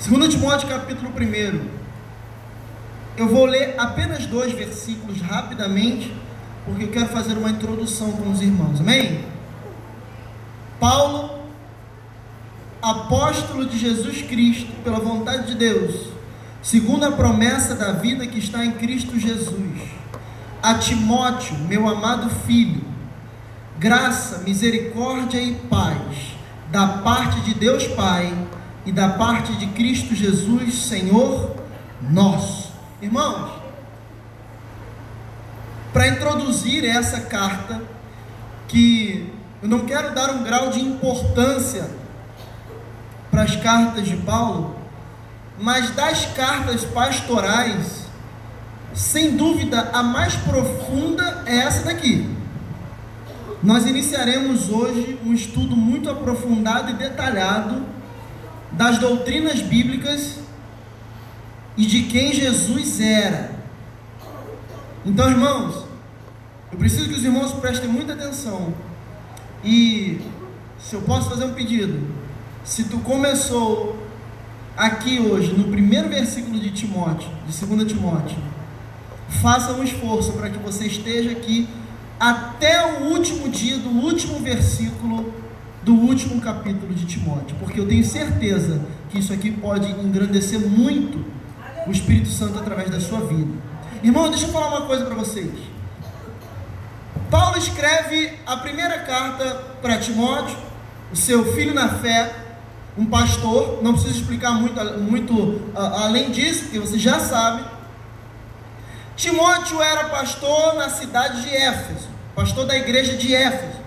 2 Timóteo capítulo 1. Eu vou ler apenas dois versículos rapidamente, porque eu quero fazer uma introdução com os irmãos. Amém? Paulo, apóstolo de Jesus Cristo, pela vontade de Deus, segundo a promessa da vida que está em Cristo Jesus, a Timóteo, meu amado filho, graça, misericórdia e paz da parte de Deus Pai e da parte de Cristo Jesus, Senhor nosso. Irmãos, para introduzir essa carta, que eu não quero dar um grau de importância para as cartas de Paulo, mas das cartas pastorais, sem dúvida a mais profunda é essa daqui. Nós iniciaremos hoje um estudo muito aprofundado e detalhado das doutrinas bíblicas e de quem Jesus era. Então, irmãos, eu preciso que os irmãos prestem muita atenção. E se eu posso fazer um pedido, se tu começou aqui hoje no primeiro versículo de Timóteo, de 2 Timóteo, faça um esforço para que você esteja aqui até o último dia do último versículo do último capítulo de Timóteo, porque eu tenho certeza que isso aqui pode engrandecer muito o Espírito Santo através da sua vida. Irmão, deixa eu falar uma coisa para vocês. Paulo escreve a primeira carta para Timóteo, o seu filho na fé, um pastor, não preciso explicar muito, muito uh, além disso, porque você já sabe. Timóteo era pastor na cidade de Éfeso pastor da igreja de Éfeso.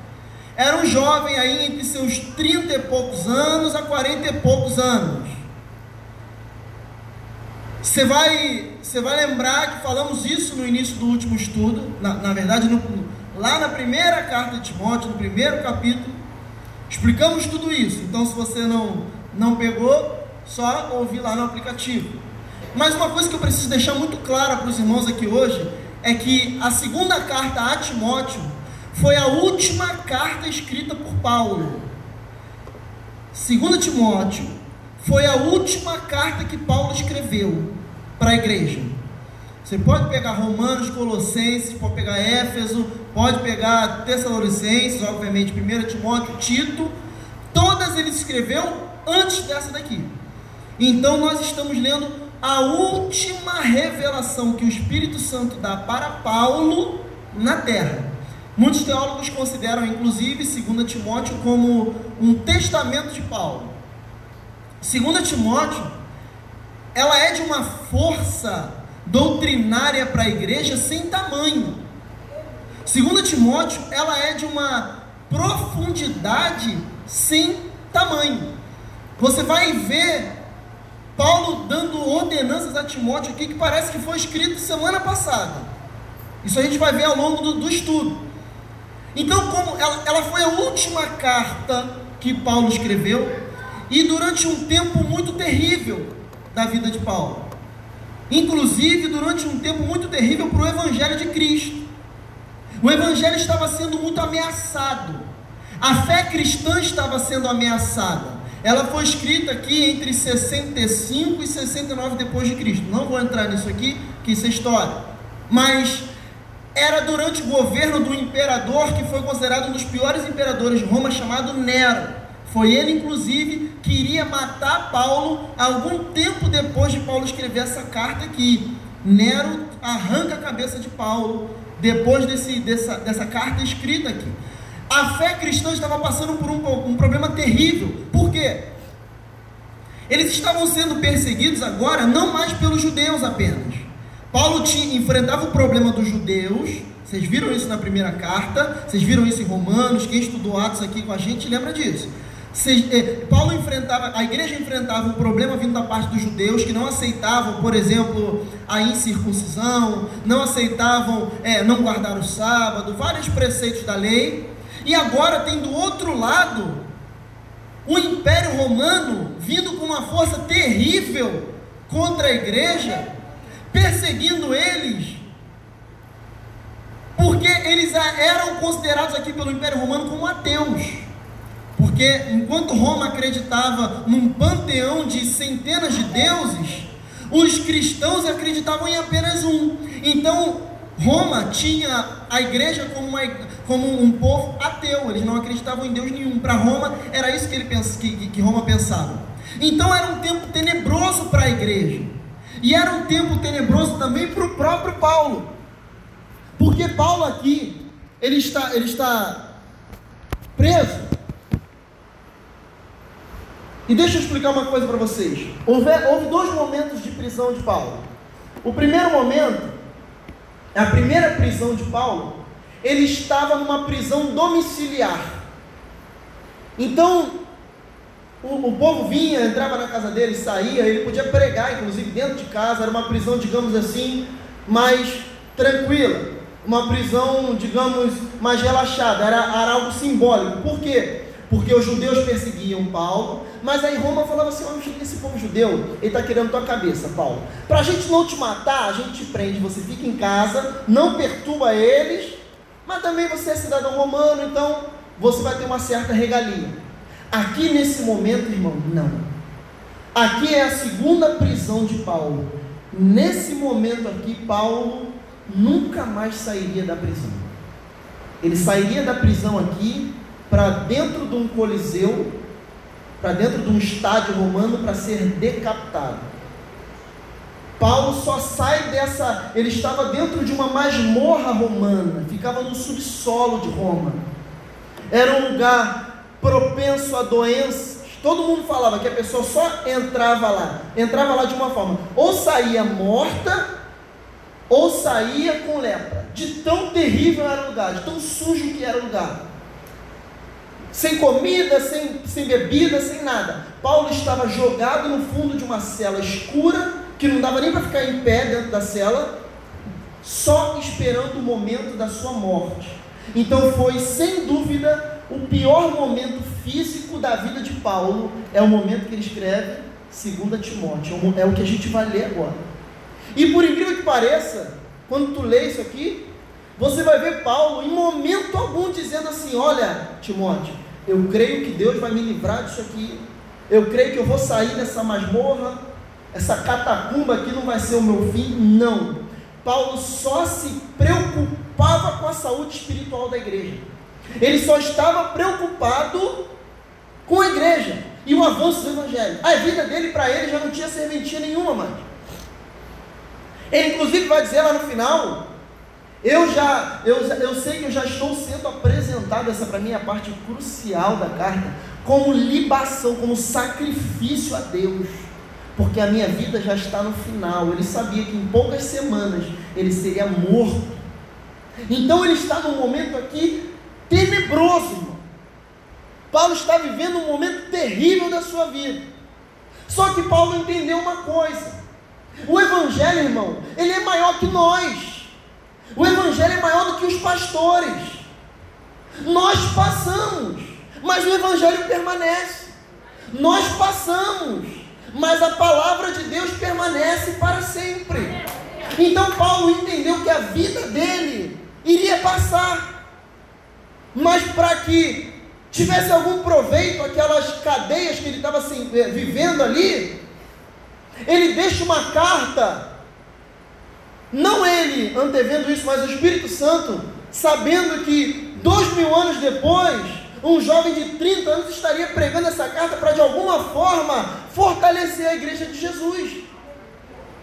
Era um jovem aí entre seus 30 e poucos anos a 40 e poucos anos. Você vai, você vai lembrar que falamos isso no início do último estudo, na, na verdade, no, lá na primeira carta de Timóteo, no primeiro capítulo, explicamos tudo isso. Então, se você não, não pegou, só ouvir lá no aplicativo. Mas uma coisa que eu preciso deixar muito clara para os irmãos aqui hoje é que a segunda carta a Timóteo foi a última carta escrita por Paulo. Segunda Timóteo foi a última carta que Paulo escreveu para a igreja. Você pode pegar Romanos, Colossenses, pode pegar Éfeso, pode pegar Tessalonicenses, obviamente, 1 Timóteo, Tito, todas ele escreveu antes dessa daqui. Então nós estamos lendo a última revelação que o Espírito Santo dá para Paulo na terra. Muitos teólogos consideram, inclusive, 2 Timóteo como um testamento de Paulo. 2 Timóteo, ela é de uma força doutrinária para a igreja sem tamanho. 2 Timóteo, ela é de uma profundidade sem tamanho. Você vai ver Paulo dando ordenanças a Timóteo aqui que parece que foi escrito semana passada. Isso a gente vai ver ao longo do, do estudo. Então, como ela, ela foi a última carta que Paulo escreveu e durante um tempo muito terrível da vida de Paulo. Inclusive durante um tempo muito terrível para o Evangelho de Cristo. O Evangelho estava sendo muito ameaçado. A fé cristã estava sendo ameaçada. Ela foi escrita aqui entre 65 e 69 depois de Cristo. Não vou entrar nisso aqui, que isso é história. Mas era durante o governo do imperador que foi considerado um dos piores imperadores de Roma, chamado Nero. Foi ele, inclusive, que iria matar Paulo algum tempo depois de Paulo escrever essa carta aqui. Nero arranca a cabeça de Paulo depois desse, dessa, dessa carta escrita aqui. A fé cristã estava passando por um, um problema terrível. Por quê? Eles estavam sendo perseguidos agora não mais pelos judeus apenas. Paulo enfrentava o problema dos judeus. Vocês viram isso na primeira carta, vocês viram isso em Romanos. Quem estudou Atos aqui com a gente lembra disso. Eh, Paulo enfrentava, a igreja enfrentava um problema vindo da parte dos judeus que não aceitavam, por exemplo, a incircuncisão, não aceitavam é, não guardar o sábado, vários preceitos da lei. E agora tem do outro lado o Império Romano vindo com uma força terrível contra a igreja, perseguindo eles, porque eles eram considerados aqui pelo Império Romano como ateus. Porque enquanto Roma acreditava num panteão de centenas de deuses, os cristãos acreditavam em apenas um. Então, Roma tinha a igreja como, uma, como um povo ateu, eles não acreditavam em Deus nenhum. Para Roma, era isso que, ele pensa, que, que Roma pensava. Então, era um tempo tenebroso para a igreja, e era um tempo tenebroso também para o próprio Paulo, porque Paulo aqui, ele está, ele está preso. E deixa eu explicar uma coisa para vocês. Houve, houve dois momentos de prisão de Paulo. O primeiro momento, a primeira prisão de Paulo, ele estava numa prisão domiciliar. Então, o, o, povo vinha, entrava na casa dele, saía, ele podia pregar, inclusive dentro de casa, era uma prisão, digamos assim, mais tranquila uma prisão, digamos, mais relaxada, era, era algo simbólico. Por quê? Porque os judeus perseguiam Paulo, mas aí Roma falava assim: oh, esse povo judeu, ele está querendo tua cabeça, Paulo. Para a gente não te matar, a gente te prende, você fica em casa, não perturba eles, mas também você é cidadão romano, então você vai ter uma certa regalia. Aqui nesse momento, irmão, não. Aqui é a segunda prisão de Paulo. Nesse momento aqui, Paulo nunca mais sairia da prisão. Ele sairia da prisão aqui para dentro de um coliseu, para dentro de um estádio romano para ser decapitado. Paulo só sai dessa, ele estava dentro de uma masmorra romana, ficava no subsolo de Roma. Era um lugar propenso a doenças. Todo mundo falava que a pessoa só entrava lá, entrava lá de uma forma, ou saía morta, ou saía com lepra. De tão terrível era o lugar, de tão sujo que era o lugar. Sem comida, sem, sem bebida, sem nada. Paulo estava jogado no fundo de uma cela escura, que não dava nem para ficar em pé dentro da cela, só esperando o momento da sua morte. Então foi, sem dúvida, o pior momento físico da vida de Paulo, é o momento que ele escreve 2 Timóteo, é o que a gente vai ler agora. E por incrível que pareça, quando tu lê isso aqui, você vai ver Paulo em momento algum dizendo assim: Olha, Timóteo, eu creio que Deus vai me livrar disso aqui. Eu creio que eu vou sair dessa masmorra, essa catacumba aqui não vai ser o meu fim. Não. Paulo só se preocupava com a saúde espiritual da igreja. Ele só estava preocupado com a igreja e o avanço do evangelho. A vida dele para ele já não tinha serventia nenhuma mais. Ele inclusive vai dizer lá no final, eu já, eu, eu sei que eu já estou sendo apresentado, essa para mim é a parte crucial da carta, como libação, como sacrifício a Deus, porque a minha vida já está no final. Ele sabia que em poucas semanas ele seria morto. Então ele está num momento aqui tenebroso, irmão. Paulo está vivendo um momento terrível da sua vida. Só que Paulo entendeu uma coisa: o Evangelho, irmão, ele é maior que nós. O Evangelho é maior do que os pastores. Nós passamos, mas o Evangelho permanece. Nós passamos, mas a palavra de Deus permanece para sempre. Então Paulo entendeu que a vida dele iria passar, mas para que tivesse algum proveito aquelas cadeias que ele estava assim, eh, vivendo ali, ele deixa uma carta, não ele antevendo isso, mas o Espírito Santo, sabendo que dois mil anos depois, um jovem de 30 anos estaria pregando essa carta para de alguma forma fortalecer a igreja de Jesus.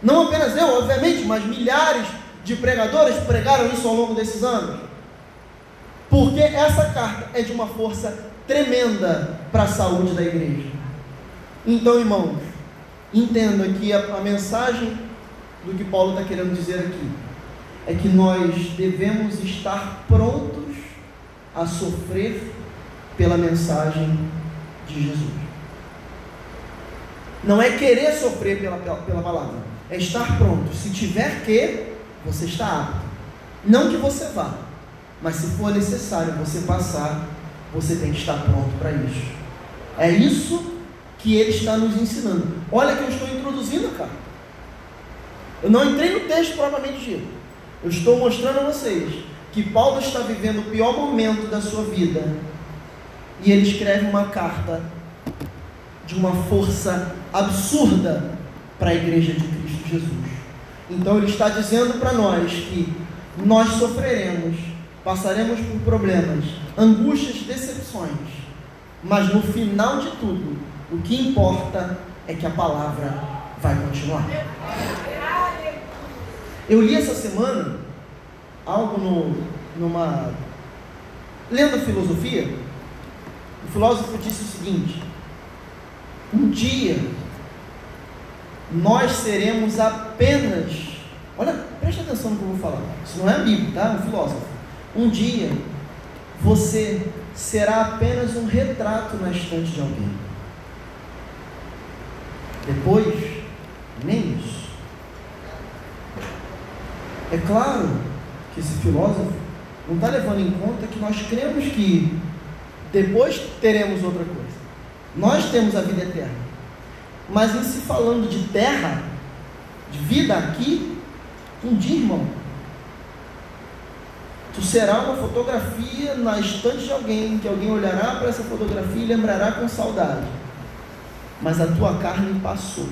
Não apenas eu, obviamente, mas milhares de pregadores pregaram isso ao longo desses anos. Porque essa carta é de uma força tremenda para a saúde da igreja. Então, irmãos, Entenda que a, a mensagem do que Paulo está querendo dizer aqui é que nós devemos estar prontos a sofrer pela mensagem de Jesus. Não é querer sofrer pela, pela, pela palavra, é estar pronto. Se tiver que, você está apto. Não que você vá, mas se for necessário você passar, você tem que estar pronto para isso. É isso que ele está nos ensinando. Olha que eu estou introduzindo, cara. Eu não entrei no texto propriamente dito. Eu estou mostrando a vocês que Paulo está vivendo o pior momento da sua vida. E ele escreve uma carta de uma força absurda para a igreja de Cristo Jesus. Então ele está dizendo para nós que nós sofreremos, passaremos por problemas, angústias, decepções, mas no final de tudo, o que importa é que a palavra vai continuar. Eu li essa semana algo no, numa lendo a filosofia. O filósofo disse o seguinte: um dia nós seremos apenas, olha, preste atenção no que eu vou falar. Isso não é a Bíblia, tá? É um filósofo. Um dia você será apenas um retrato na estante de alguém. Depois, nem isso. É claro que esse filósofo não está levando em conta que nós cremos que depois teremos outra coisa. Nós temos a vida eterna. Mas em se falando de terra, de vida aqui, um dia, irmão, tu será uma fotografia na estante de alguém, que alguém olhará para essa fotografia e lembrará com saudade. Mas a tua carne passou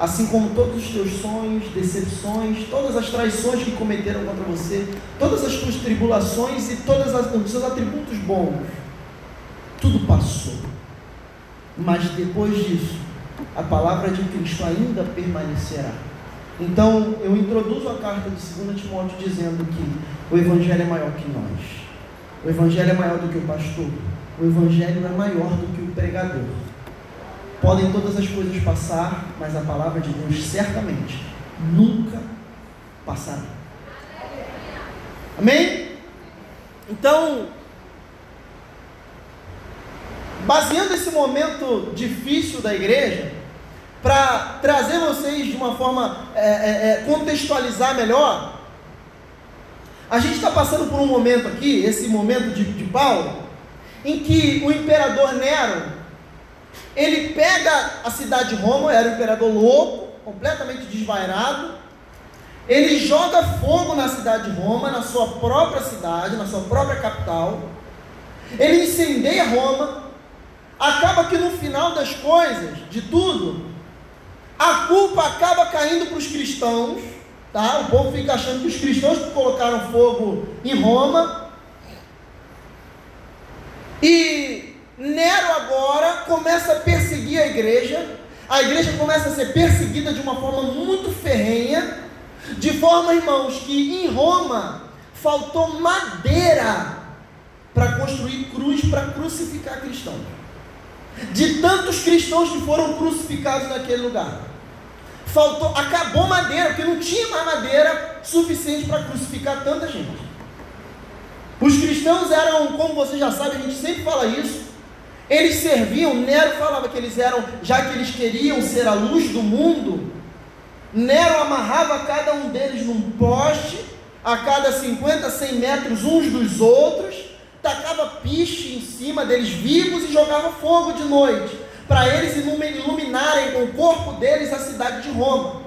assim como todos os teus sonhos, decepções, todas as traições que cometeram contra você, todas as tuas tribulações e todos os seus atributos bons, tudo passou. Mas depois disso, a palavra de Cristo ainda permanecerá. Então, eu introduzo a carta de 2 Timóteo dizendo que o Evangelho é maior que nós. O Evangelho é maior do que o pastor. O Evangelho é maior do que o pregador. Podem todas as coisas passar, mas a palavra de Deus certamente nunca passará. Amém? Então, baseando esse momento difícil da igreja, para trazer vocês de uma forma é, é, é, contextualizar melhor, a gente está passando por um momento aqui, esse momento de, de Paulo, em que o imperador Nero ele pega a cidade de Roma, era um imperador louco, completamente desvairado. Ele joga fogo na cidade de Roma, na sua própria cidade, na sua própria capital. Ele incendeia Roma. Acaba que no final das coisas, de tudo, a culpa acaba caindo para os cristãos. Tá? O povo fica achando que os cristãos colocaram fogo em Roma. E Nero agora começa a perseguir a igreja, a igreja começa a ser perseguida de uma forma muito ferrenha, de forma, irmãos, que em Roma faltou madeira para construir cruz para crucificar cristãos. De tantos cristãos que foram crucificados naquele lugar. Faltou, acabou madeira, porque não tinha mais madeira suficiente para crucificar tanta gente. Os cristãos eram, como você já sabe, a gente sempre fala isso, eles serviam, Nero falava que eles eram, já que eles queriam ser a luz do mundo, Nero amarrava cada um deles num poste, a cada 50, 100 metros uns dos outros, tacava piche em cima deles vivos e jogava fogo de noite, para eles iluminarem com o corpo deles a cidade de Roma.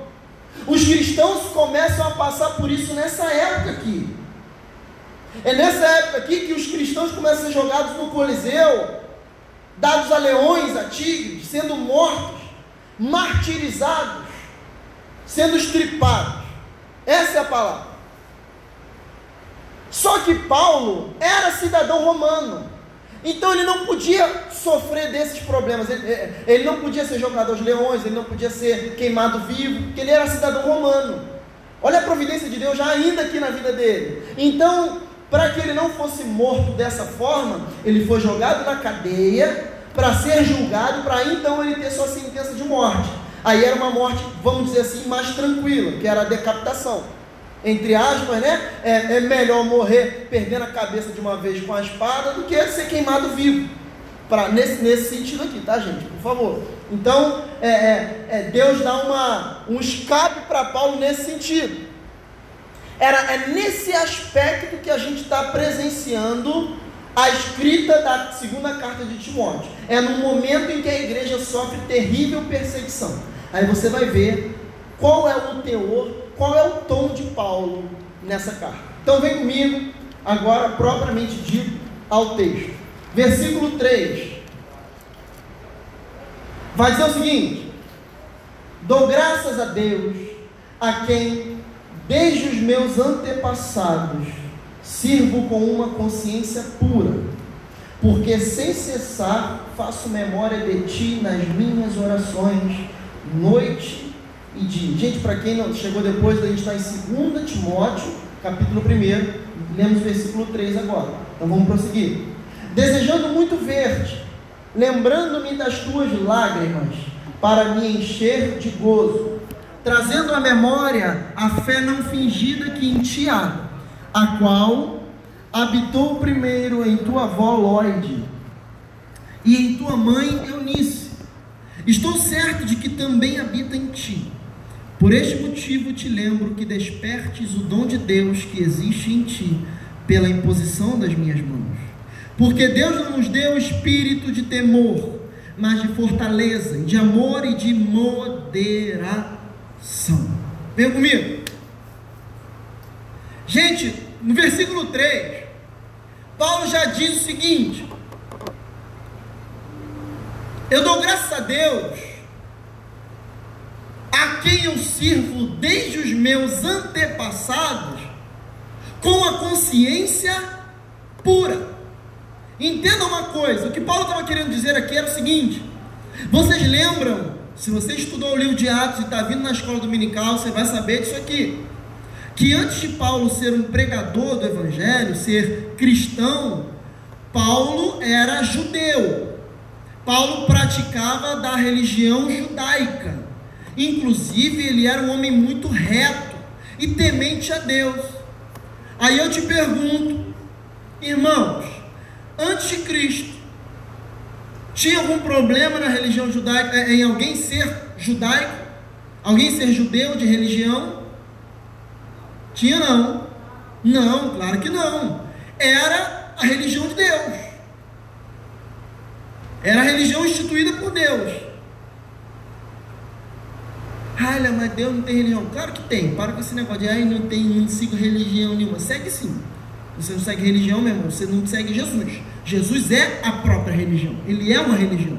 Os cristãos começam a passar por isso nessa época aqui. É nessa época aqui que os cristãos começam a ser jogados no Coliseu, dados a leões, a tigres, sendo mortos, martirizados, sendo estripados. Essa é a palavra. Só que Paulo era cidadão romano. Então ele não podia sofrer desses problemas. Ele, é, ele, não podia ser jogado aos leões, ele não podia ser queimado vivo, porque ele era cidadão romano. Olha a providência de Deus já ainda aqui na vida dele. Então, para que ele não fosse morto dessa forma, ele foi jogado na cadeia para ser julgado, para então ele ter sua sentença de morte. Aí era uma morte, vamos dizer assim, mais tranquila, que era a decapitação. Entre aspas, né? É, é melhor morrer perdendo a cabeça de uma vez com a espada do que ser queimado vivo. Pra, nesse, nesse sentido aqui, tá, gente? Por favor. Então, é, é, é Deus dá uma, um escape para Paulo nesse sentido. Era, é nesse aspecto que a gente está presenciando a escrita da segunda carta de Timóteo. É no momento em que a igreja sofre terrível perseguição. Aí você vai ver qual é o teor, qual é o tom de Paulo nessa carta. Então vem comigo, agora propriamente dito, ao texto. versículo 3. Vai dizer o seguinte: Dou graças a Deus, a quem, desde os meus antepassados, sirvo com uma consciência pura, porque sem cessar faço memória de ti nas minhas orações, noite e. Gente, para quem não chegou depois, a gente está em 2 Timóteo, capítulo 1, lemos o versículo 3 agora. Então vamos prosseguir. Desejando muito ver-te, lembrando-me das tuas lágrimas, para me encher de gozo, trazendo à memória a fé não fingida que em ti há, a qual habitou primeiro em tua avó Lloyd e em tua mãe Eunice. Estou certo de que também habita em ti. Por este motivo te lembro que despertes o dom de Deus que existe em ti pela imposição das minhas mãos. Porque Deus não nos deu espírito de temor, mas de fortaleza, de amor e de moderação. Venha comigo. Gente, no versículo 3, Paulo já diz o seguinte: Eu dou graças a Deus, a quem eu sirvo desde os meus antepassados, com a consciência pura. Entenda uma coisa, o que Paulo estava querendo dizer aqui era o seguinte: vocês lembram, se você estudou o livro de Atos e está vindo na escola dominical, você vai saber disso aqui. Que antes de Paulo ser um pregador do Evangelho, ser cristão, Paulo era judeu. Paulo praticava da religião judaica. Inclusive, ele era um homem muito reto e temente a Deus. Aí eu te pergunto, irmãos, antes de Cristo, tinha algum problema na religião judaica, é, em alguém ser judaico? Alguém ser judeu de religião? Tinha não. Não, claro que não. Era a religião de Deus. Era a religião instituída por Deus. Olha, mas Deus não tem religião. Claro que tem. Para com esse negócio de, ai, não tem, não sigo religião nenhuma. Segue sim. Você não segue religião, meu irmão, você não segue Jesus. Jesus é a própria religião. Ele é uma religião.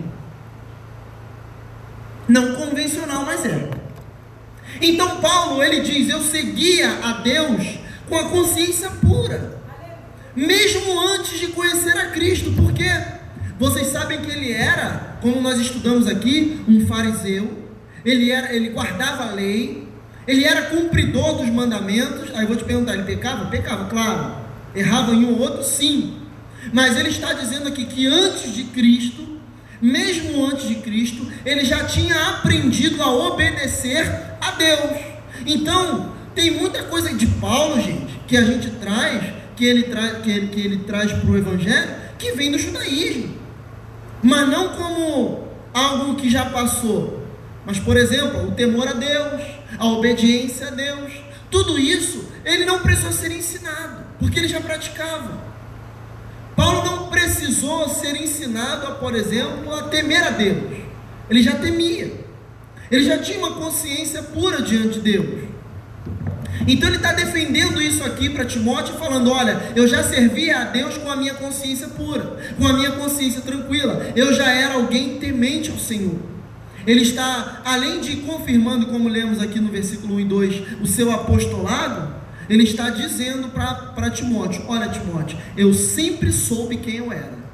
Não convencional, mas é. Então Paulo, ele diz: "Eu seguia a Deus com a consciência pura, mesmo antes de conhecer a Cristo, porque vocês sabem que ele era, como nós estudamos aqui, um fariseu. Ele era, ele guardava a lei, ele era cumpridor dos mandamentos. Aí eu vou te perguntar, ele pecava? Pecava, claro. Errava em um ou outro, sim. Mas ele está dizendo aqui que antes de Cristo, mesmo antes de Cristo, ele já tinha aprendido a obedecer a Deus. Então, tem muita coisa de Paulo, gente, que a gente traz, que ele, tra que ele, que ele traz para o Evangelho, que vem do judaísmo. Mas não como algo que já passou. Mas, por exemplo, o temor a Deus, a obediência a Deus, tudo isso ele não precisou ser ensinado porque ele já praticava. Paulo não precisou ser ensinado, por exemplo, a temer a Deus. Ele já temia. Ele já tinha uma consciência pura diante de Deus. Então ele está defendendo isso aqui para Timóteo, falando: olha, eu já servia a Deus com a minha consciência pura, com a minha consciência tranquila. Eu já era alguém temente ao Senhor. Ele está, além de confirmando, como lemos aqui no versículo 1 e 2, o seu apostolado, ele está dizendo para Timóteo: Olha, Timóteo, eu sempre soube quem eu era.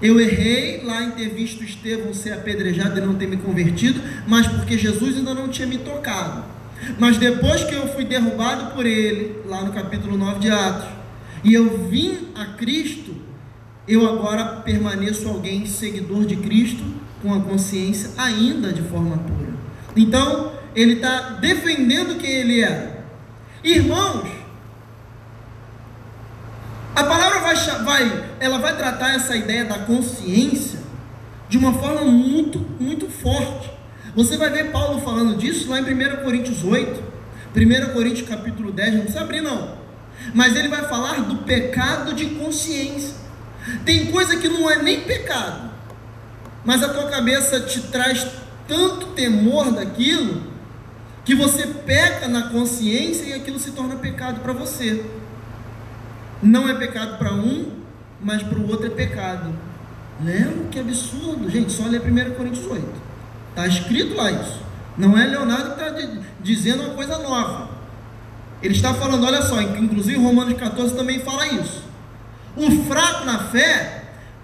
Eu errei lá em ter visto Estevão ser apedrejado e não ter me convertido, mas porque Jesus ainda não tinha me tocado. Mas depois que eu fui derrubado por ele, lá no capítulo 9 de Atos, e eu vim a Cristo, eu agora permaneço alguém seguidor de Cristo, com a consciência ainda de forma pura. Então, ele está defendendo quem ele é. Irmãos, a palavra vai, vai, ela vai tratar essa ideia da consciência de uma forma muito, muito forte. Você vai ver Paulo falando disso lá em 1 Coríntios 8, 1 Coríntios capítulo 10, não precisa abrir não. Mas ele vai falar do pecado de consciência. Tem coisa que não é nem pecado, mas a tua cabeça te traz tanto temor daquilo que você peca na consciência e aquilo se torna pecado para você. Não é pecado para um, mas para o outro é pecado. Lembra? Que absurdo. Gente, só ler 1 Coríntios 8. Está escrito lá isso. Não é Leonardo que está dizendo uma coisa nova. Ele está falando, olha só, inclusive Romanos 14 também fala isso. O fraco na fé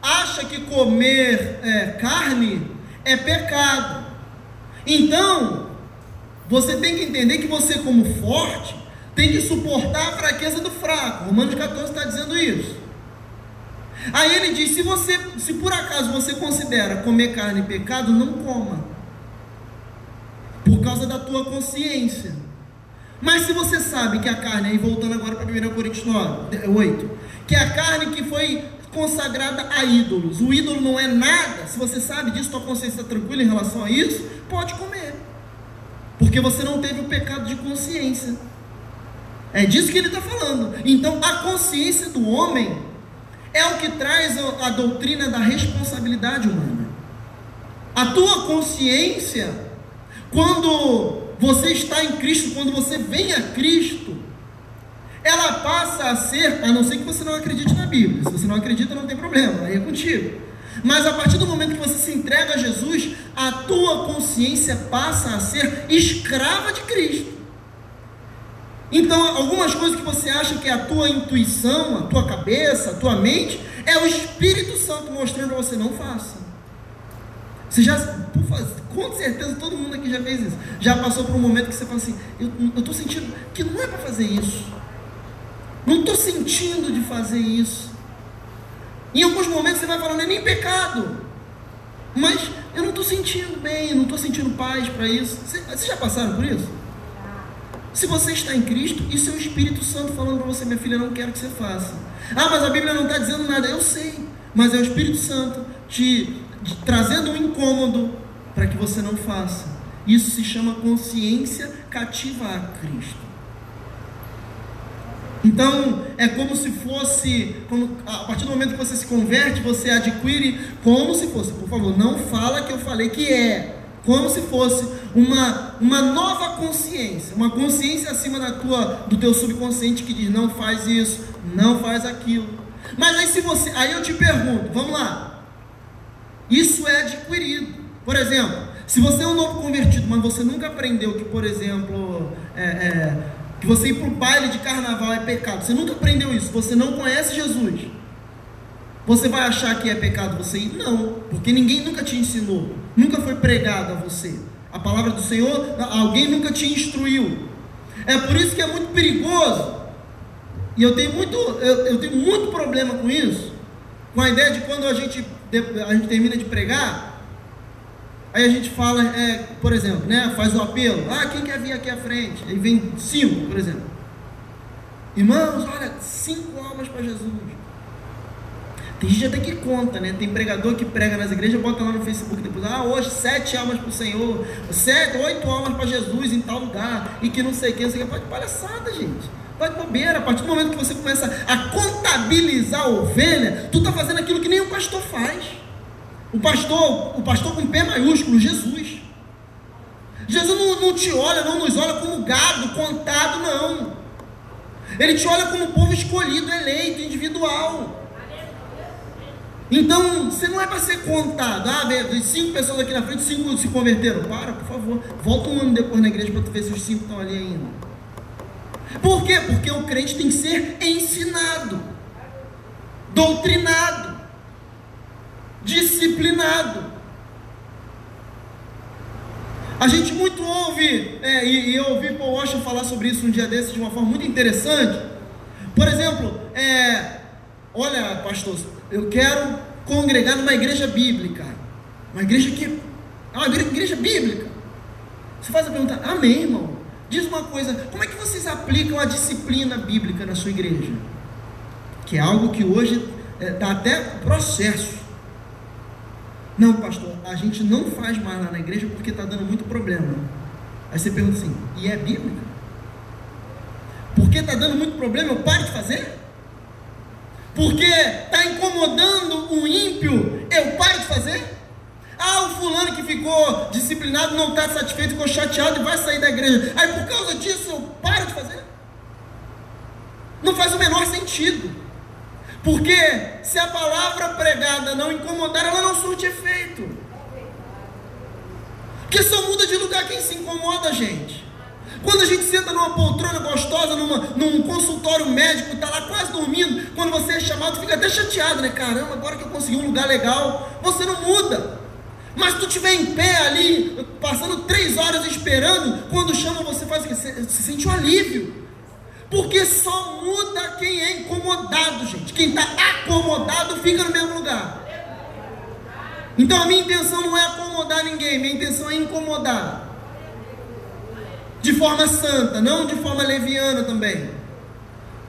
acha que comer é, carne é pecado. Então, você tem que entender que você, como forte, tem que suportar a fraqueza do fraco. Romanos 14 está dizendo isso. Aí ele diz: se você, se por acaso você considera comer carne pecado, não coma, por causa da tua consciência. Mas se você sabe que a carne, aí voltando agora para 1 Coríntios 9, 8, que a carne que foi consagrada a ídolos, o ídolo não é nada, se você sabe disso, tua consciência está tranquila em relação a isso, pode comer, porque você não teve o pecado de consciência. É disso que ele está falando. Então, a consciência do homem é o que traz a doutrina da responsabilidade humana. A tua consciência, quando você está em Cristo, quando você vem a Cristo, ela passa a ser, a não ser que você não acredite na Bíblia. Se você não acredita, não tem problema, aí é contigo. Mas a partir do momento que você se entrega a Jesus, a tua consciência passa a ser escrava de Cristo. Então, algumas coisas que você acha que é a tua intuição, a tua cabeça, a tua mente, é o Espírito Santo mostrando para você, não faça. Você já, com certeza, todo mundo aqui já fez isso. Já passou por um momento que você fala assim: eu estou sentindo que não é para fazer isso. Não estou sentindo de fazer isso. Em alguns momentos você vai falando, é nem pecado. Mas eu não estou sentindo bem, não estou sentindo paz para isso. Vocês já passaram por isso? Se você está em Cristo, isso é o Espírito Santo falando para você, minha filha, não quero que você faça. Ah, mas a Bíblia não está dizendo nada. Eu sei, mas é o Espírito Santo te, te trazendo um incômodo para que você não faça. Isso se chama consciência cativa a Cristo. Então, é como se fosse, como, a partir do momento que você se converte, você adquire como se fosse, por favor, não fala que eu falei que é, como se fosse uma, uma nova consciência, uma consciência acima da tua, do teu subconsciente que diz não faz isso, não faz aquilo. Mas aí se você, aí eu te pergunto, vamos lá. Isso é adquirido. Por exemplo, se você é um novo convertido, mas você nunca aprendeu que, por exemplo, é, é, que você ir para o baile de carnaval é pecado, você nunca aprendeu isso, você não conhece Jesus, você vai achar que é pecado você ir? Não, porque ninguém nunca te ensinou, nunca foi pregado a você. A palavra do Senhor, alguém nunca te instruiu. É por isso que é muito perigoso. E eu tenho muito, eu, eu tenho muito problema com isso. Com a ideia de quando a gente, a gente termina de pregar, aí a gente fala, é, por exemplo, né, faz o apelo. Ah, quem quer vir aqui à frente? Aí vem cinco, por exemplo. Irmãos, olha, cinco almas para Jesus. Tem gente até que conta, né? Tem pregador que prega nas igrejas, bota lá no Facebook depois, ah, hoje sete almas para o Senhor, sete, oito almas para Jesus em tal lugar, e que não sei o que, não sei o que. Pode palhaçada, gente. Vai de bobeira. A partir do momento que você começa a contabilizar a ovelha, tu está fazendo aquilo que nem o pastor faz. O pastor, o pastor com P maiúsculo, Jesus. Jesus não, não te olha, não nos olha como gado, contado, não. Ele te olha como povo escolhido, eleito, individual. Então, você não é para ser contado. Ah, cinco pessoas aqui na frente, cinco se converteram. Para, por favor. Volta um ano depois na igreja para tu ver se os cinco estão ali ainda. Por quê? Porque o crente tem que ser ensinado, doutrinado, disciplinado. A gente muito ouve, é, e, e, eu ouvi Paul Washer falar sobre isso um dia desses de uma forma muito interessante. Por exemplo, é, olha, pastor, eu quero congregar numa igreja bíblica. Uma igreja que é uma igreja bíblica. Você faz a pergunta, amém, irmão? Diz uma coisa, como é que vocês aplicam a disciplina bíblica na sua igreja? Que é algo que hoje é, dá até processo. Não, pastor, a gente não faz mais lá na igreja porque está dando muito problema. Aí você pergunta assim, e é bíblica? Porque está dando muito problema, eu paro de fazer? porque está incomodando o ímpio, eu paro de fazer? Ah, o fulano que ficou disciplinado não está satisfeito, ficou chateado e vai sair da igreja. Aí por causa disso eu paro de fazer? Não faz o menor sentido. Porque se a palavra pregada não incomodar, ela não surte efeito. Porque só muda de lugar quem se incomoda, gente. Quando a gente senta numa poltrona gostosa, numa, num consultório médico, está lá quase dormindo, quando você é chamado, fica até chateado, né? Caramba, agora que eu consegui um lugar legal, você não muda. Mas tu estiver em pé ali, passando três horas esperando, quando chama você faz o quê? Você, você sente um alívio. Porque só muda quem é incomodado, gente. Quem está acomodado fica no mesmo lugar. Então a minha intenção não é acomodar ninguém, minha intenção é incomodar. De forma santa, não de forma leviana também.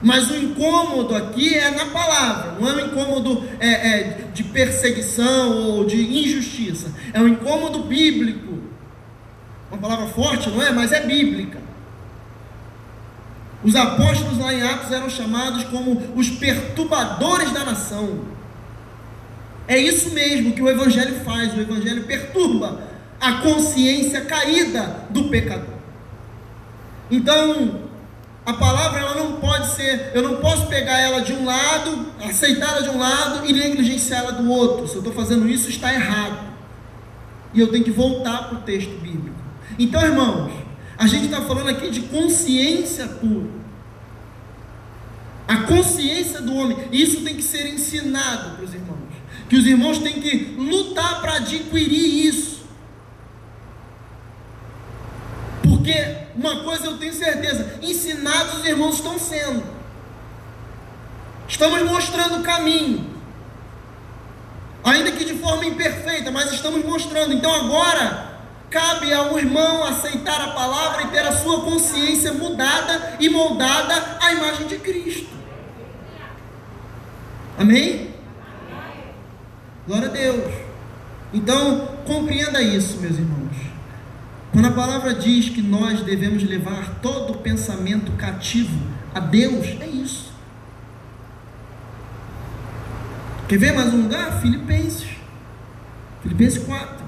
Mas o incômodo aqui é na palavra, não é um incômodo é, é, de perseguição ou de injustiça. É um incômodo bíblico. Uma palavra forte, não é? Mas é bíblica. Os apóstolos lá em Atos eram chamados como os perturbadores da nação. É isso mesmo que o Evangelho faz. O Evangelho perturba a consciência caída do pecador. Então, a palavra ela não pode ser, eu não posso pegar ela de um lado, aceitá-la de um lado e negligenciá-la do outro. Se eu estou fazendo isso, está errado. E eu tenho que voltar para o texto bíblico. Então, irmãos, a gente está falando aqui de consciência pura. A consciência do homem. Isso tem que ser ensinado para os irmãos. Que os irmãos têm que lutar para adquirir isso. Porque uma coisa eu tenho certeza: ensinados os irmãos estão sendo. Estamos mostrando o caminho. Ainda que de forma imperfeita, mas estamos mostrando. Então agora Cabe ao irmão aceitar a palavra e ter a sua consciência mudada e moldada à imagem de Cristo. Amém? Glória a Deus. Então, compreenda isso, meus irmãos. Quando a palavra diz que nós devemos levar todo pensamento cativo a Deus, é isso. Quer ver mais um lugar? Filipenses. Filipenses 4.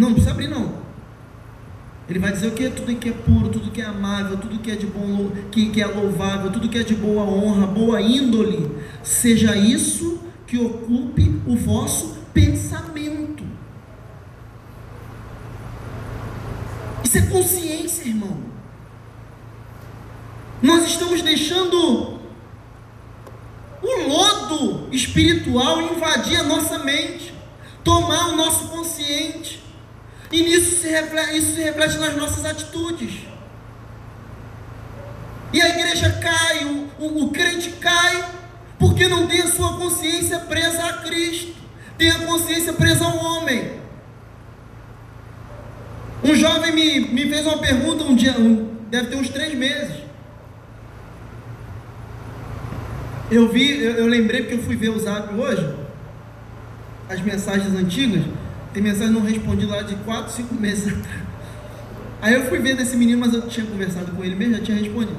Não, não precisa abrir não. Ele vai dizer o que? Tudo que é puro, tudo que é amável, tudo que é de bom, que, que é louvável, tudo que é de boa honra, boa índole, seja isso que ocupe o vosso pensamento. Isso é consciência, irmão. Nós estamos deixando o lodo espiritual invadir a nossa mente, tomar o nosso consciente. E nisso se reflete, isso se reflete nas nossas atitudes. E a igreja cai, o, o, o crente cai, porque não tem a sua consciência presa a Cristo, tem a consciência presa ao homem. Um jovem me, me fez uma pergunta um dia, um, deve ter uns três meses. Eu vi, eu, eu lembrei porque eu fui ver o zap hoje, as mensagens antigas. Tem mensagem não respondida lá de 4, 5 meses Aí eu fui ver desse menino, mas eu tinha conversado com ele mesmo, já tinha respondido.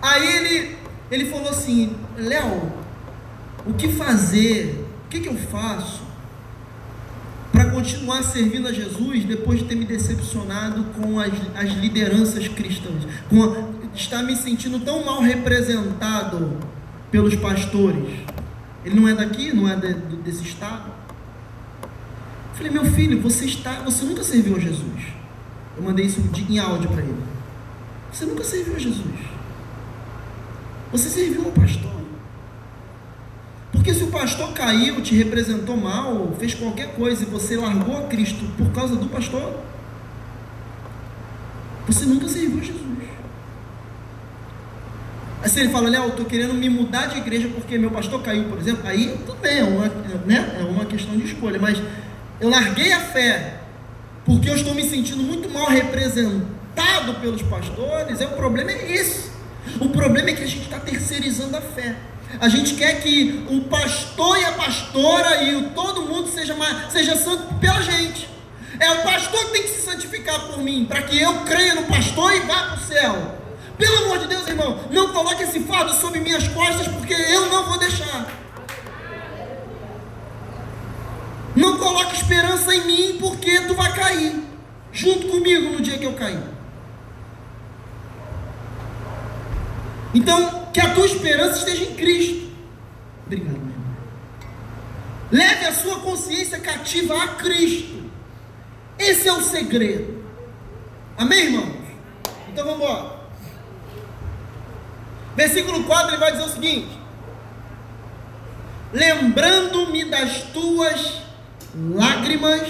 Aí ele, ele falou assim: Léo, o que fazer? O que, que eu faço para continuar servindo a Jesus depois de ter me decepcionado com as, as lideranças cristãs? Com a, estar me sentindo tão mal representado pelos pastores? Ele não é daqui, não é de, desse estado. Falei, meu filho, você está, você nunca serviu a Jesus. Eu mandei isso em áudio para ele. Você nunca serviu a Jesus. Você serviu ao pastor. Porque se o pastor caiu, te representou mal, fez qualquer coisa e você largou a Cristo por causa do pastor, você nunca serviu a Jesus. Aí se ele fala, Léo, eu estou querendo me mudar de igreja porque meu pastor caiu, por exemplo, aí tudo bem, é uma, né? é uma questão de escolha, mas eu larguei a fé porque eu estou me sentindo muito mal representado pelos pastores, é, o problema é esse. O problema é que a gente está terceirizando a fé. A gente quer que o pastor e a pastora e o, todo mundo seja, seja santo pela gente. É o pastor que tem que se santificar por mim, para que eu creia no pastor e vá para o céu. Pelo amor de Deus, irmão, não coloque esse fardo sobre minhas costas, porque eu não vou deixar. Não coloque esperança em mim, porque tu vai cair junto comigo no dia que eu cair. Então, que a tua esperança esteja em Cristo. Obrigado, meu irmão. Leve a sua consciência cativa a Cristo. Esse é o segredo. Amém, irmãos? Então vamos embora. Versículo 4 ele vai dizer o seguinte: Lembrando-me das tuas lágrimas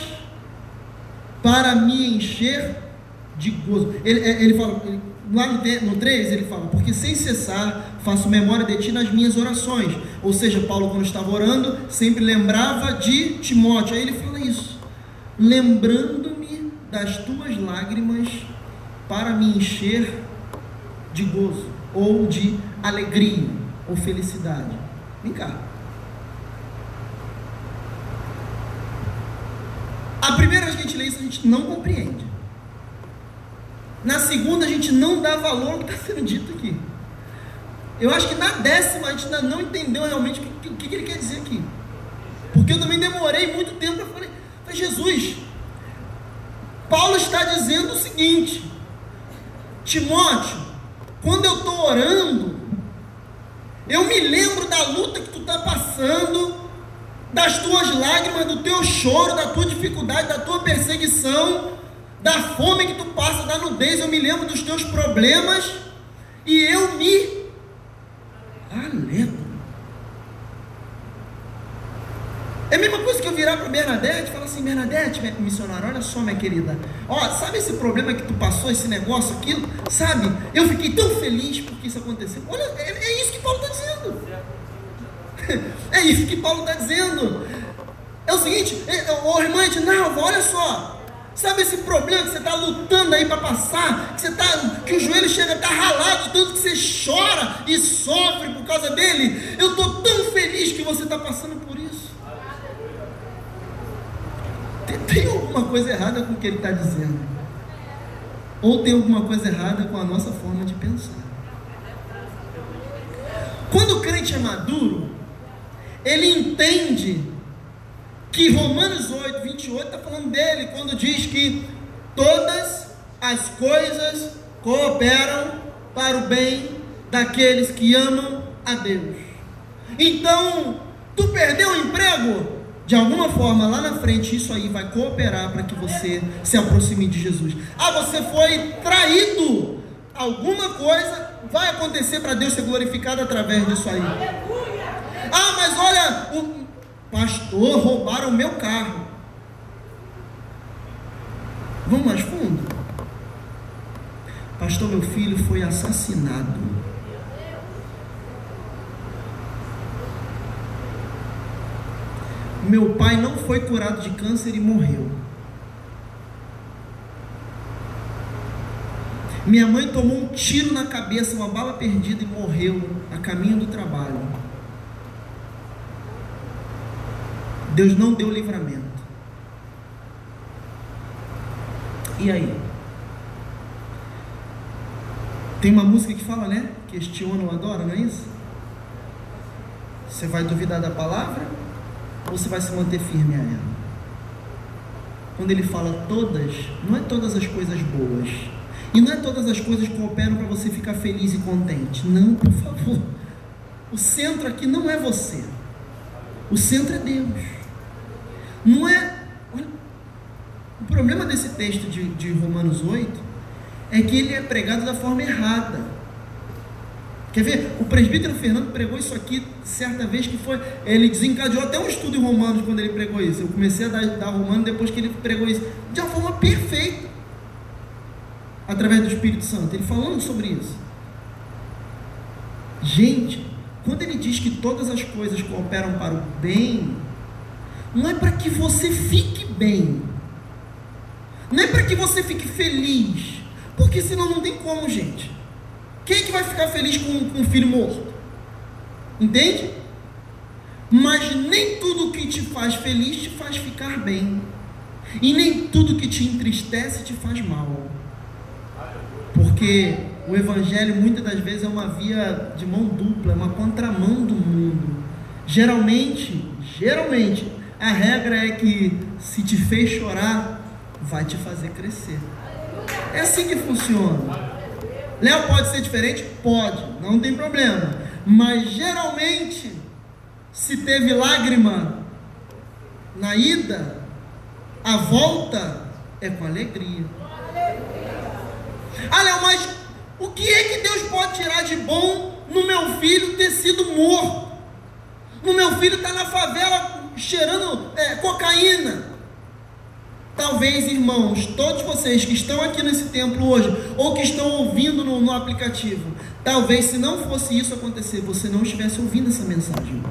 para me encher de gozo. Ele, é, ele fala, ele, lá no, no 3 ele fala, porque sem cessar faço memória de ti nas minhas orações. Ou seja, Paulo, quando estava orando, sempre lembrava de Timóteo. Aí ele fala isso, lembrando-me das tuas lágrimas para me encher de gozo, ou de alegria, ou felicidade. Vem cá. A gente não compreende. Na segunda, a gente não dá valor ao que está sendo dito aqui. Eu acho que na décima a gente ainda não entendeu realmente o que, o que ele quer dizer aqui. Porque eu também demorei muito tempo para falar, mas Jesus, Paulo está dizendo o seguinte: Timóteo, quando eu estou orando, eu me lembro da luta que tu está passando, das tuas lágrimas, do teu choro, da tua dificuldade, da tua perseguição, da fome que tu passa, da nudez, eu me lembro dos teus problemas e eu me alegro. É a mesma coisa que eu virar para Bernadette e falar assim, Bernadette, missionária, olha só, minha querida, ó, sabe esse problema que tu passou, esse negócio, aquilo, sabe? Eu fiquei tão feliz porque isso aconteceu. Olha, é, é isso que Paulo está dizendo. É isso que Paulo está dizendo. É o seguinte, é, ô irmã Edinalva, olha só. Sabe esse problema que você está lutando aí para passar? Que, você tá, que o joelho chega a estar tá ralado, tanto que você chora e sofre por causa dele. Eu estou tão feliz que você está passando por isso. Tem, tem alguma coisa errada com o que ele está dizendo. Ou tem alguma coisa errada com a nossa forma de pensar. Quando o crente é maduro, ele entende que Romanos 8, 28 está falando dele, quando diz que todas as coisas cooperam para o bem daqueles que amam a Deus. Então, tu perdeu o emprego? De alguma forma, lá na frente, isso aí vai cooperar para que você se aproxime de Jesus. Ah, você foi traído. Alguma coisa vai acontecer para Deus ser glorificado através disso aí. Ah, mas olha, o pastor, roubaram o meu carro. Vamos mais fundo? Pastor, meu filho foi assassinado. Meu pai não foi curado de câncer e morreu. Minha mãe tomou um tiro na cabeça, uma bala perdida e morreu a caminho do trabalho. Deus não deu livramento. E aí? Tem uma música que fala, né? Questiona ou adora, não é isso? Você vai duvidar da palavra ou você vai se manter firme a ela? Quando ele fala todas, não é todas as coisas boas. E não é todas as coisas que cooperam para você ficar feliz e contente. Não, por favor. O centro aqui não é você. O centro é Deus. Não é. O problema desse texto de, de Romanos 8 é que ele é pregado da forma errada. Quer ver? O presbítero Fernando pregou isso aqui certa vez que foi. Ele desencadeou até um estudo em Romanos quando ele pregou isso. Eu comecei a dar, dar Romano depois que ele pregou isso. De uma forma perfeita. Através do Espírito Santo. Ele falando sobre isso. Gente, quando ele diz que todas as coisas cooperam para o bem não é para que você fique bem, não é para que você fique feliz, porque senão não tem como, gente. Quem é que vai ficar feliz com, com um filho morto? Entende? Mas nem tudo que te faz feliz te faz ficar bem, e nem tudo que te entristece te faz mal, porque o Evangelho muitas das vezes é uma via de mão dupla, é uma contramão do mundo. Geralmente, geralmente, a regra é que se te fez chorar, vai te fazer crescer. É assim que funciona. Léo pode ser diferente? Pode, não tem problema. Mas geralmente se teve lágrima na ida, a volta é com alegria. Ah, Léo, mas o que é que Deus pode tirar de bom no meu filho ter sido morto? No meu filho estar tá na favela cheirando é, cocaína. Talvez, irmãos, todos vocês que estão aqui nesse templo hoje, ou que estão ouvindo no, no aplicativo, talvez se não fosse isso acontecer, você não estivesse ouvindo essa mensagem.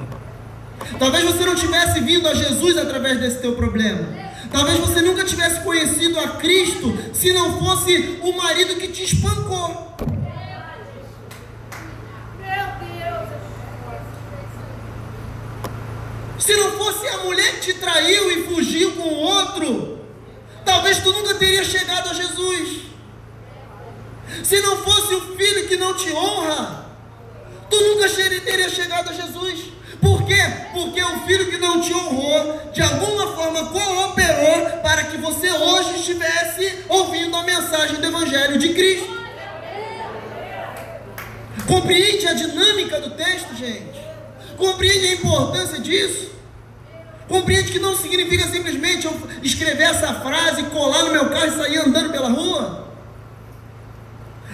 Talvez você não tivesse vindo a Jesus através desse teu problema. Talvez você nunca tivesse conhecido a Cristo se não fosse o marido que te espancou. Se não fosse a mulher que te traiu e fugiu com outro, talvez tu nunca teria chegado a Jesus. Se não fosse o filho que não te honra, tu nunca teria chegado a Jesus. Por quê? Porque o filho que não te honrou, de alguma forma cooperou para que você hoje estivesse ouvindo a mensagem do Evangelho de Cristo. Compreende a dinâmica do texto, gente? Compreende a importância disso? Compreende que não significa simplesmente eu escrever essa frase, colar no meu carro e sair andando pela rua?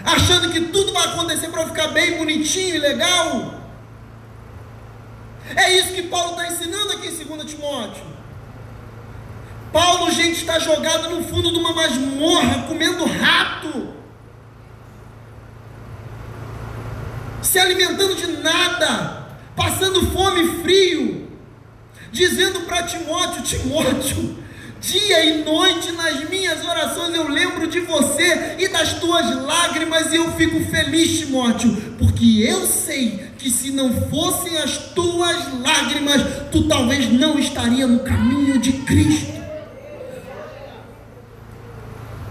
Achando que tudo vai acontecer para eu ficar bem bonitinho e legal? É isso que Paulo está ensinando aqui em 2 Timóteo. Paulo, gente, está jogado no fundo de uma masmorra, comendo rato, se alimentando de nada, passando fome e frio, dizendo para Timóteo: Timóteo, dia e noite nas minhas orações eu lembro de você e das tuas lágrimas, e eu fico feliz, Timóteo, porque eu sei que se não fossem as tuas lágrimas, tu talvez não estaria no caminho de Cristo.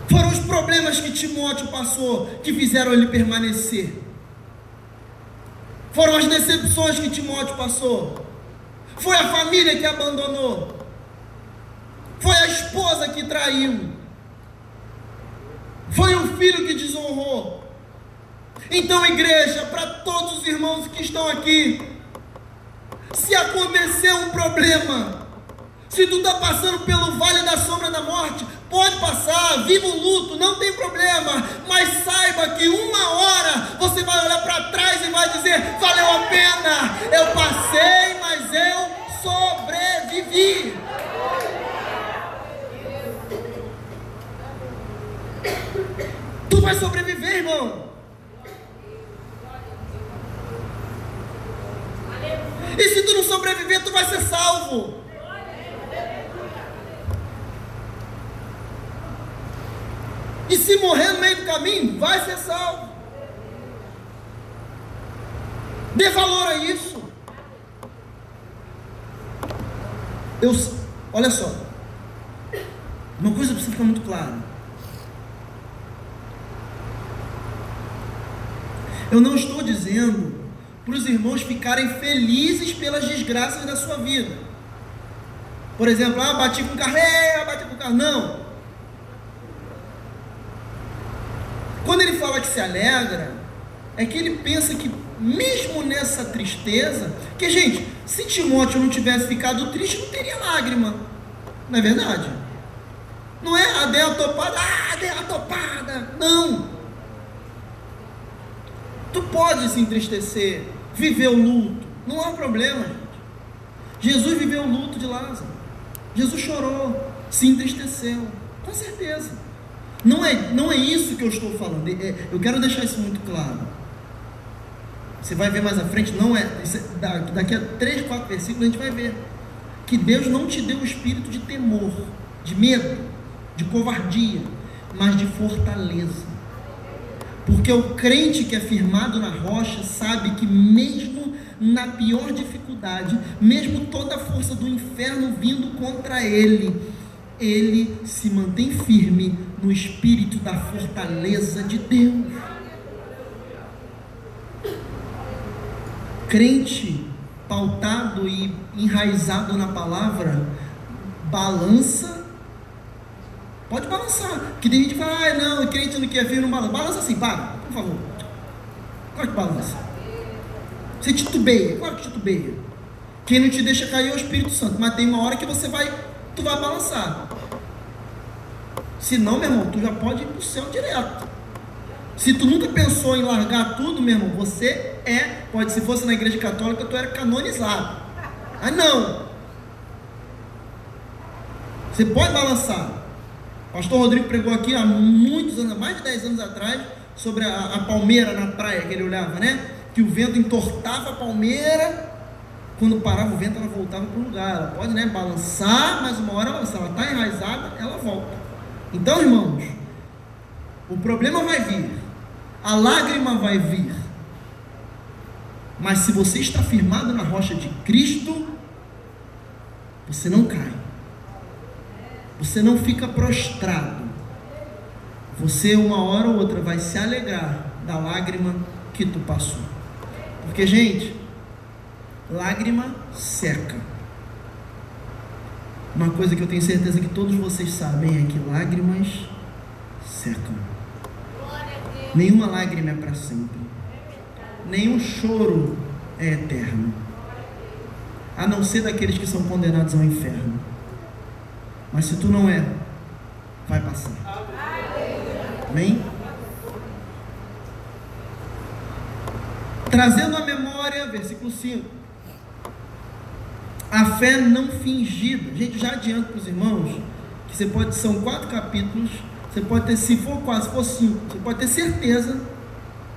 Foram os problemas que Timóteo passou que fizeram ele permanecer. Foram as decepções que Timóteo passou. Foi a família que abandonou. Foi a esposa que traiu. Foi o filho que desonrou. Então, igreja, para todos os irmãos que estão aqui, se acontecer um problema, se tu está passando pelo vale da sombra da morte, pode passar, viva o luto, não tem problema, mas saiba que uma hora você vai olhar para trás e vai dizer: valeu a pena, eu passei, mas eu sobrevivi. Tu vai sobreviver, irmão. E se tu não sobreviver, tu vai ser salvo. Se morrer no meio do caminho, vai ser salvo. Dê valor a isso. Eu, olha só. Uma coisa precisa ficar muito clara. Eu não estou dizendo para os irmãos ficarem felizes pelas desgraças da sua vida. Por exemplo, ah, bati com o carro, é, bati com o carro. Não. Quando fala que se alegra, é que ele pensa que mesmo nessa tristeza, que gente, se Timóteo não tivesse ficado triste, não teria lágrima. Não é verdade? Não é a ah, deu a topada, ah, deu a topada. Não. Tu pode se entristecer, viver o luto. Não há problema, gente. Jesus viveu o luto de Lázaro. Jesus chorou, se entristeceu. Com certeza. Não é, não é isso que eu estou falando. É, eu quero deixar isso muito claro. Você vai ver mais à frente, não é, é. Daqui a três, quatro versículos a gente vai ver. Que Deus não te deu o espírito de temor, de medo, de covardia, mas de fortaleza. Porque o crente que é firmado na rocha sabe que, mesmo na pior dificuldade, mesmo toda a força do inferno vindo contra ele, ele se mantém firme no espírito da fortaleza de Deus. Crente pautado e enraizado na palavra, balança Pode balançar. Que tem gente que fala, ah, não, crente não quer ver, não balança. Balança assim, para, por favor. Claro que balança. Você titubeia, claro que titubeia. Quem não te deixa cair é o Espírito Santo, mas tem uma hora que você vai, tu vai balançar. Se não, meu irmão, tu já pode ir para o céu direto. Se tu nunca pensou em largar tudo, meu irmão, você é, pode se fosse na igreja católica, tu era canonizado. Ah não. Você pode balançar. Pastor Rodrigo pregou aqui há muitos anos, mais de 10 anos atrás, sobre a, a palmeira na praia que ele olhava, né? Que o vento entortava a palmeira, quando parava o vento ela voltava para o lugar. Ela pode né, balançar, mas uma hora, se ela está enraizada, ela volta. Então, irmãos, o problema vai vir, a lágrima vai vir, mas se você está firmado na rocha de Cristo, você não cai, você não fica prostrado, você uma hora ou outra vai se alegrar da lágrima que tu passou, porque, gente, lágrima seca. Uma coisa que eu tenho certeza que todos vocês sabem é que lágrimas secam. Nenhuma lágrima é para sempre. Nenhum choro é eterno. A não ser daqueles que são condenados ao inferno. Mas se tu não é, vai passar. Amém? Trazendo a memória, versículo 5 a fé não fingida. Gente, já adianto para os irmãos que você pode, são quatro capítulos, você pode ter, se for quase, se for cinco, você pode ter certeza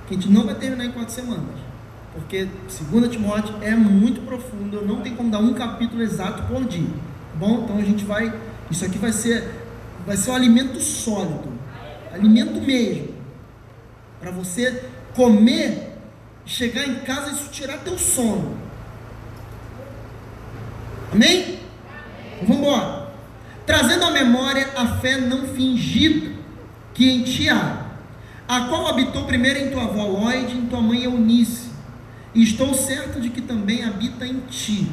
que a gente não vai terminar em quatro semanas. Porque 2 Timóteo é muito profundo, não tem como dar um capítulo exato por dia. Bom? Então a gente vai. Isso aqui vai ser, vai ser um alimento sólido. Alimento mesmo. Para você comer, chegar em casa e isso tirar teu sono. Amém? Vamos embora. Trazendo à memória a fé não fingida que em ti há, a qual habitou primeiro em tua avó Lloyd em tua mãe Eunice, e estou certo de que também habita em ti.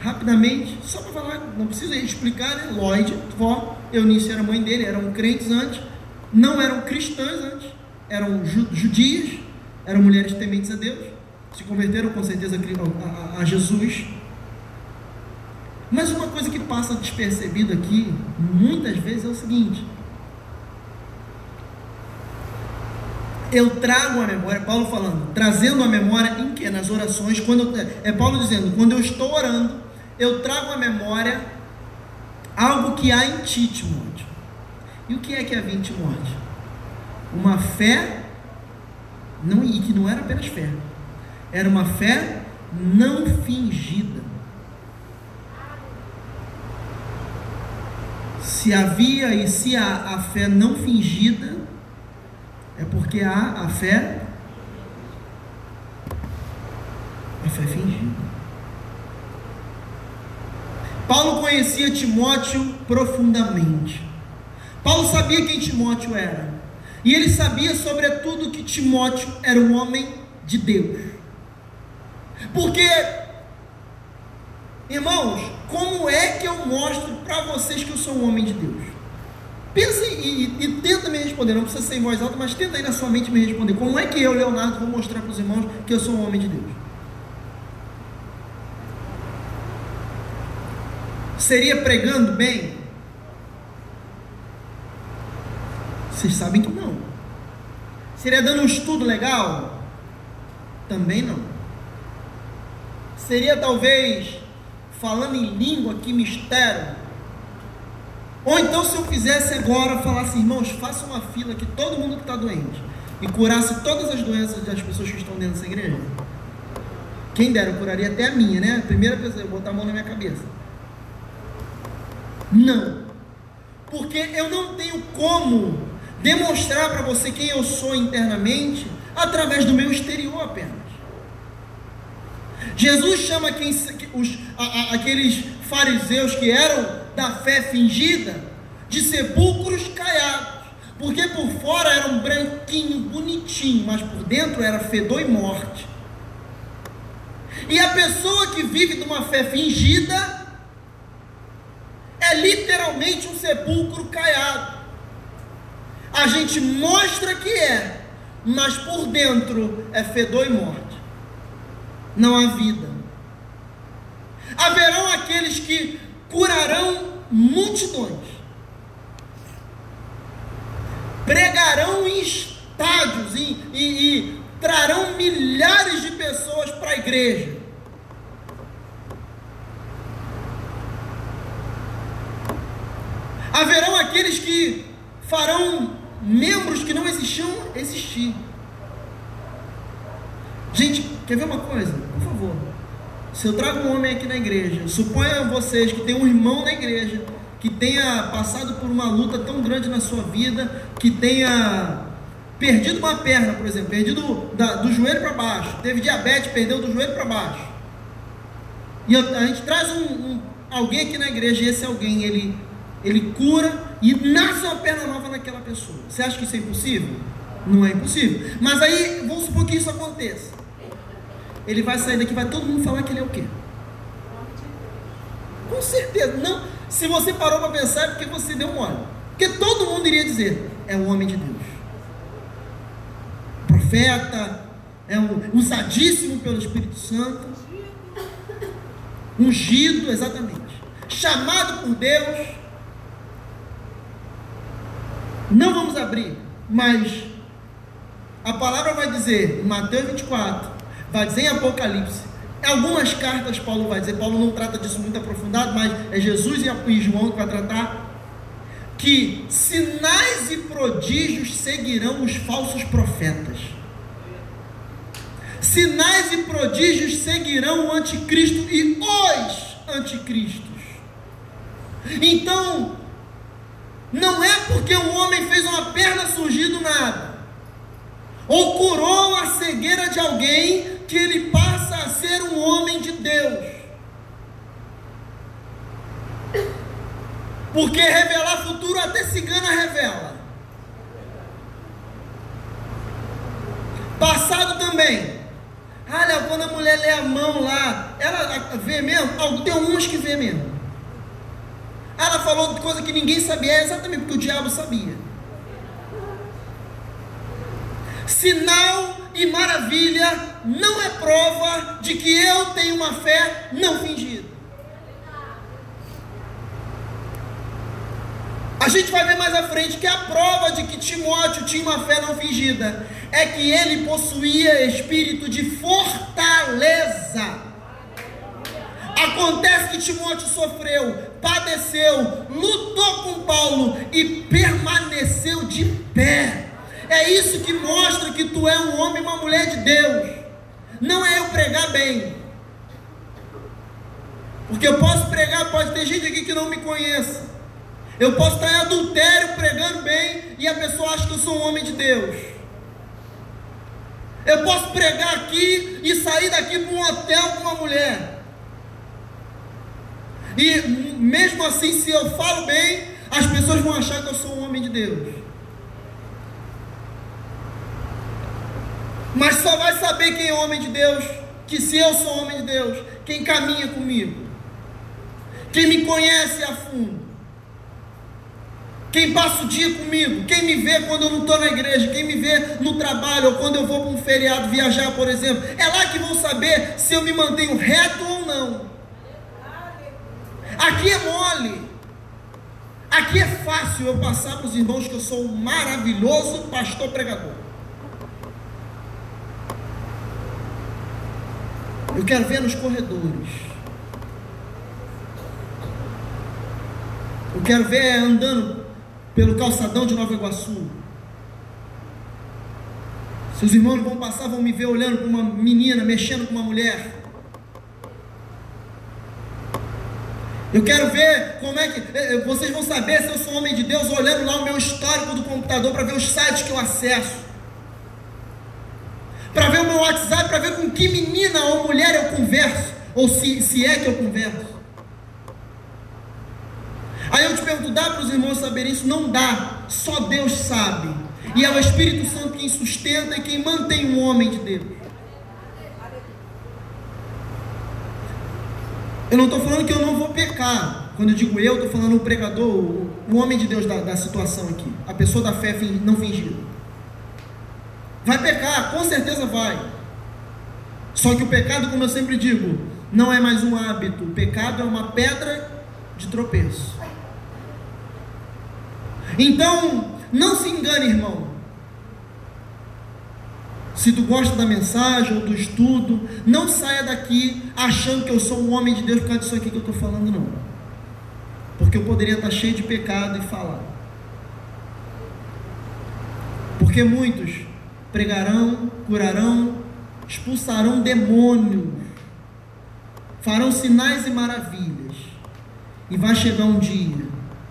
Rapidamente, só para falar, não precisa explicar, né? Lloyd, vó, Eunice era mãe dele, eram crentes antes, não eram cristãs antes, eram judias, eram mulheres tementes a Deus, se converteram com certeza a, a, a Jesus mas uma coisa que passa despercebido aqui, muitas vezes, é o seguinte: eu trago a memória, Paulo falando, trazendo a memória em que? Nas orações, quando eu, é Paulo dizendo, quando eu estou orando, eu trago a memória algo que há em ti, Timóteo. E o que é que havia em Timóteo? Uma fé, não, e que não era apenas fé, era uma fé não fingida. Se havia e se há a fé não fingida, é porque há a fé a fé fingida. Paulo conhecia Timóteo profundamente. Paulo sabia quem Timóteo era. E ele sabia, sobretudo, que Timóteo era um homem de Deus. Porque Irmãos, como é que eu mostro para vocês que eu sou um homem de Deus? Pensa e, e, e, tenta me responder, não precisa ser em voz alta, mas tenta aí na sua mente me responder. Como é que eu, Leonardo, vou mostrar para os irmãos que eu sou um homem de Deus? Seria pregando bem? Vocês sabem que não. Seria dando um estudo legal? Também não. Seria talvez falando em língua, que mistério. Ou então, se eu fizesse agora, falasse, irmãos, faça uma fila que todo mundo que está doente e curasse todas as doenças das pessoas que estão dentro dessa igreja. Quem dera, eu curaria até a minha, né? A primeira pessoa, eu botar a mão na minha cabeça. Não. Porque eu não tenho como demonstrar para você quem eu sou internamente através do meu exterior apenas. Jesus chama quem, os, a, a, aqueles fariseus que eram da fé fingida de sepulcros caiados, porque por fora era um branquinho, bonitinho, mas por dentro era fedor e morte. E a pessoa que vive de uma fé fingida é literalmente um sepulcro caiado. A gente mostra que é, mas por dentro é fedor e morte não há vida. Haverão aqueles que curarão multidões, pregarão em estádios e, e, e trarão milhares de pessoas para a igreja. Haverão aqueles que farão membros que não existiam existir. Gente, quer ver uma coisa? Por favor. Se eu trago um homem aqui na igreja, suponha vocês que tem um irmão na igreja que tenha passado por uma luta tão grande na sua vida, que tenha perdido uma perna, por exemplo, perdido da, do joelho para baixo, teve diabetes, perdeu do joelho para baixo. E a gente traz um, um, alguém aqui na igreja e esse alguém ele ele cura e nasce uma perna nova naquela pessoa. Você acha que isso é impossível? Não é impossível. Mas aí, vamos supor que isso aconteça. Ele vai sair daqui, vai todo mundo falar que ele é o quê? Com certeza. Não. Se você parou para pensar, é porque você deu mole. Porque todo mundo iria dizer: é um homem de Deus. Profeta, é um usadíssimo pelo Espírito Santo. Ungido, exatamente. Chamado por Deus não vamos abrir, mas a palavra vai dizer Mateus 24, vai dizer em Apocalipse, algumas cartas Paulo vai dizer, Paulo não trata disso muito aprofundado, mas é Jesus e João que vai tratar, que sinais e prodígios seguirão os falsos profetas. Sinais e prodígios seguirão o anticristo e os anticristos. Então, não é porque um homem fez uma perna surgir do nada, ou curou a cegueira de alguém, que ele passa a ser um homem de Deus. Porque revelar futuro até cigana revela. Passado também. Olha, quando a mulher lê a mão lá, ela vê mesmo? Tem uns que vê mesmo. Ela falou coisa que ninguém sabia, é exatamente porque o diabo sabia. Sinal e maravilha não é prova de que eu tenho uma fé não fingida. A gente vai ver mais à frente que a prova de que Timóteo tinha uma fé não fingida é que ele possuía espírito de fortaleza. Acontece que Timóteo sofreu, padeceu, lutou com Paulo e permaneceu de pé. É isso que mostra que tu é um homem e uma mulher de Deus. Não é eu pregar bem. Porque eu posso pregar, pode ter gente aqui que não me conheça. Eu posso estar em adultério pregando bem e a pessoa acha que eu sou um homem de Deus. Eu posso pregar aqui e sair daqui para um hotel com uma mulher. E mesmo assim, se eu falo bem, as pessoas vão achar que eu sou um homem de Deus. Mas só vai saber quem é homem de Deus, que se eu sou homem de Deus, quem caminha comigo, quem me conhece a fundo, quem passa o dia comigo, quem me vê quando eu não estou na igreja, quem me vê no trabalho ou quando eu vou para um feriado viajar, por exemplo, é lá que vão saber se eu me mantenho reto ou não. Aqui é mole. Aqui é fácil eu passar para os irmãos que eu sou um maravilhoso pastor pregador. Eu quero ver nos corredores. Eu quero ver andando pelo calçadão de Nova Iguaçu. Seus irmãos vão passar, vão me ver olhando para uma menina, mexendo com uma mulher. Eu quero ver como é que. Eh, eh, vocês vão saber se eu sou homem de Deus olhando lá o meu histórico do computador para ver os sites que eu acesso. Para ver o meu WhatsApp, para ver com que menina ou mulher eu converso. Ou se, se é que eu converso. Aí eu te pergunto, dá para os irmãos saberem isso? Não dá. Só Deus sabe. E é o Espírito Santo quem sustenta e quem mantém o homem de Deus. Eu não estou falando que eu não vou pecar. Quando eu digo eu, estou falando o pregador, o, homem de Deus da, da, situação aqui. A pessoa da fé não fingida. Vai pecar, com certeza vai. Só que o pecado, como eu sempre digo, não é mais um hábito, o pecado é uma pedra de tropeço. Então, não se engane, irmão. Se tu gosta da mensagem ou do estudo, não saia daqui achando que eu sou um homem de Deus por causa disso aqui que eu estou falando, não. Porque eu poderia estar cheio de pecado e falar. Porque muitos pregarão, curarão, expulsarão demônios, farão sinais e maravilhas. E vai chegar um dia,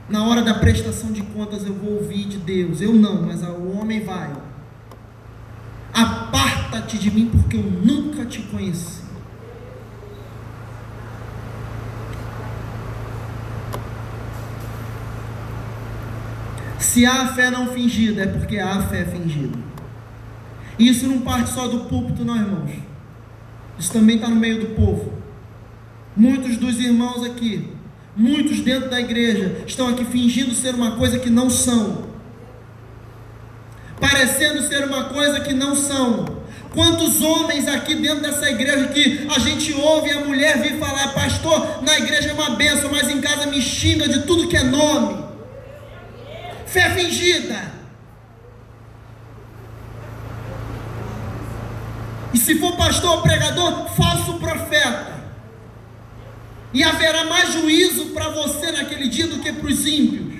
na hora da prestação de contas, eu vou ouvir de Deus. Eu não, mas o homem vai. Aparta-te de mim, porque eu nunca te conheci. Se há fé não fingida, é porque há fé fingida. Isso não parte só do púlpito, não, irmãos. Isso também está no meio do povo. Muitos dos irmãos aqui, muitos dentro da igreja, estão aqui fingindo ser uma coisa que não são, parecendo ser uma coisa que não são. Quantos homens aqui dentro dessa igreja que a gente ouve a mulher vir falar, pastor, na igreja é uma benção, mas em casa me xinga de tudo que é nome. Fé fingida. E se for pastor ou pregador, falso profeta. E haverá mais juízo para você naquele dia do que para os ímpios.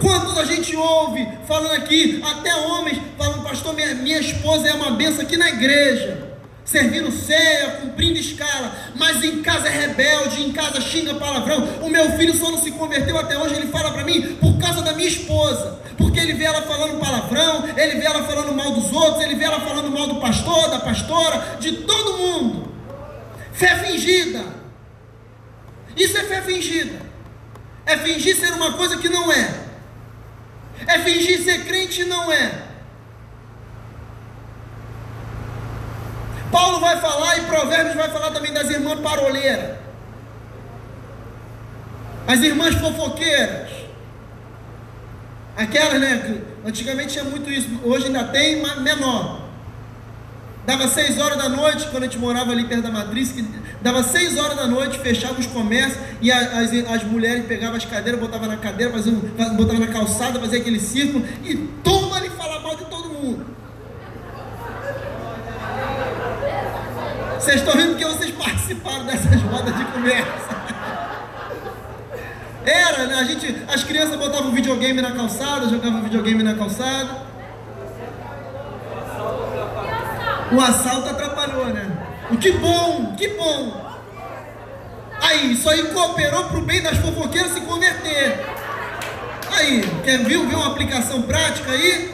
Quantos a gente ouve falando aqui, até homens falando, pastor, minha, minha esposa é uma benção aqui na igreja servindo ceia, cumprindo escala, mas em casa é rebelde, em casa xinga palavrão. O meu filho só não se converteu até hoje, ele fala para mim por causa da minha esposa, porque ele vê ela falando palavrão, ele vê ela falando mal dos outros, ele vê ela falando mal do pastor, da pastora, de todo mundo. Fé fingida. Isso é fé fingida. É fingir ser uma coisa que não é. É fingir ser crente e não é. Paulo vai falar e Provérbios vai falar também das irmãs paroleiras, as irmãs fofoqueiras, aquelas, né? Antigamente tinha muito isso, hoje ainda tem, mas menor. Dava seis horas da noite, quando a gente morava ali perto da matriz, que dava seis horas da noite, fechava os comércios e as, as mulheres pegavam as cadeiras, botavam na cadeira, faziam, botavam na calçada, faziam aquele círculo e toma ali falar mal de todo mundo. Vocês estão rindo porque vocês participaram dessas rodas de conversa. Era, né? A gente, as crianças botavam videogame na calçada, jogavam videogame na calçada. O assalto atrapalhou, né? O que bom, que bom. Aí, isso aí cooperou para o bem das fofoqueiras se converter. Aí, quer ver, ver uma aplicação prática aí?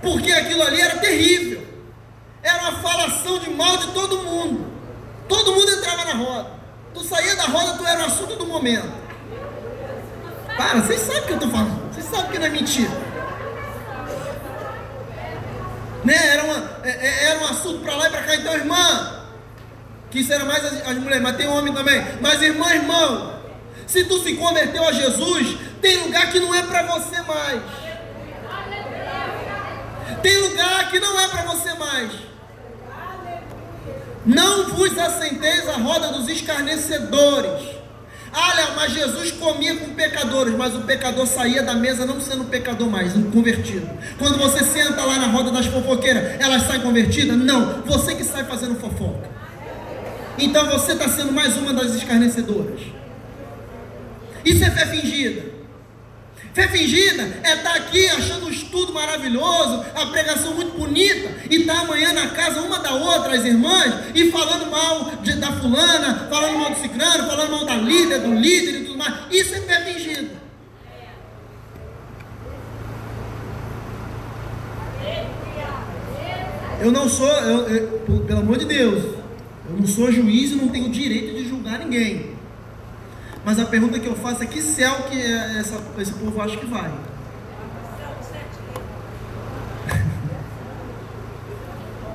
Porque aquilo ali era terrível era uma falação de mal de todo mundo. Todo mundo entrava na roda. Tu saía da roda, tu era o assunto do momento. Para, vocês sabem o que eu estou falando. Vocês sabem que não é mentira. Né? Era, uma, é, é, era um assunto para lá e para cá. Então, irmã, que isso era mais as, as mulheres, mas tem homem também. Mas, irmã, irmão, se tu se converteu a Jesus, tem lugar que não é para você mais. Tem lugar que não é para você mais. Não vos assenteis à roda dos escarnecedores. Olha, mas Jesus comia com pecadores, mas o pecador saía da mesa não sendo pecador mais, convertido. Quando você senta lá na roda das fofoqueiras, elas saem convertidas? Não, você que sai fazendo fofoca. Então você está sendo mais uma das escarnecedoras. Isso é fé fingida. Fé fingida é estar tá aqui achando um estudo maravilhoso, a pregação muito bonita, e estar tá amanhã na casa uma da outra, as irmãs, e falando mal de, da fulana, falando mal do ciclano, falando mal da líder, do líder e tudo mais. Isso é fé fingida. Eu não sou, eu, eu, pelo amor de Deus, eu não sou juiz e não tenho direito de julgar ninguém. Mas a pergunta que eu faço é que céu que é essa, esse povo acha que vai?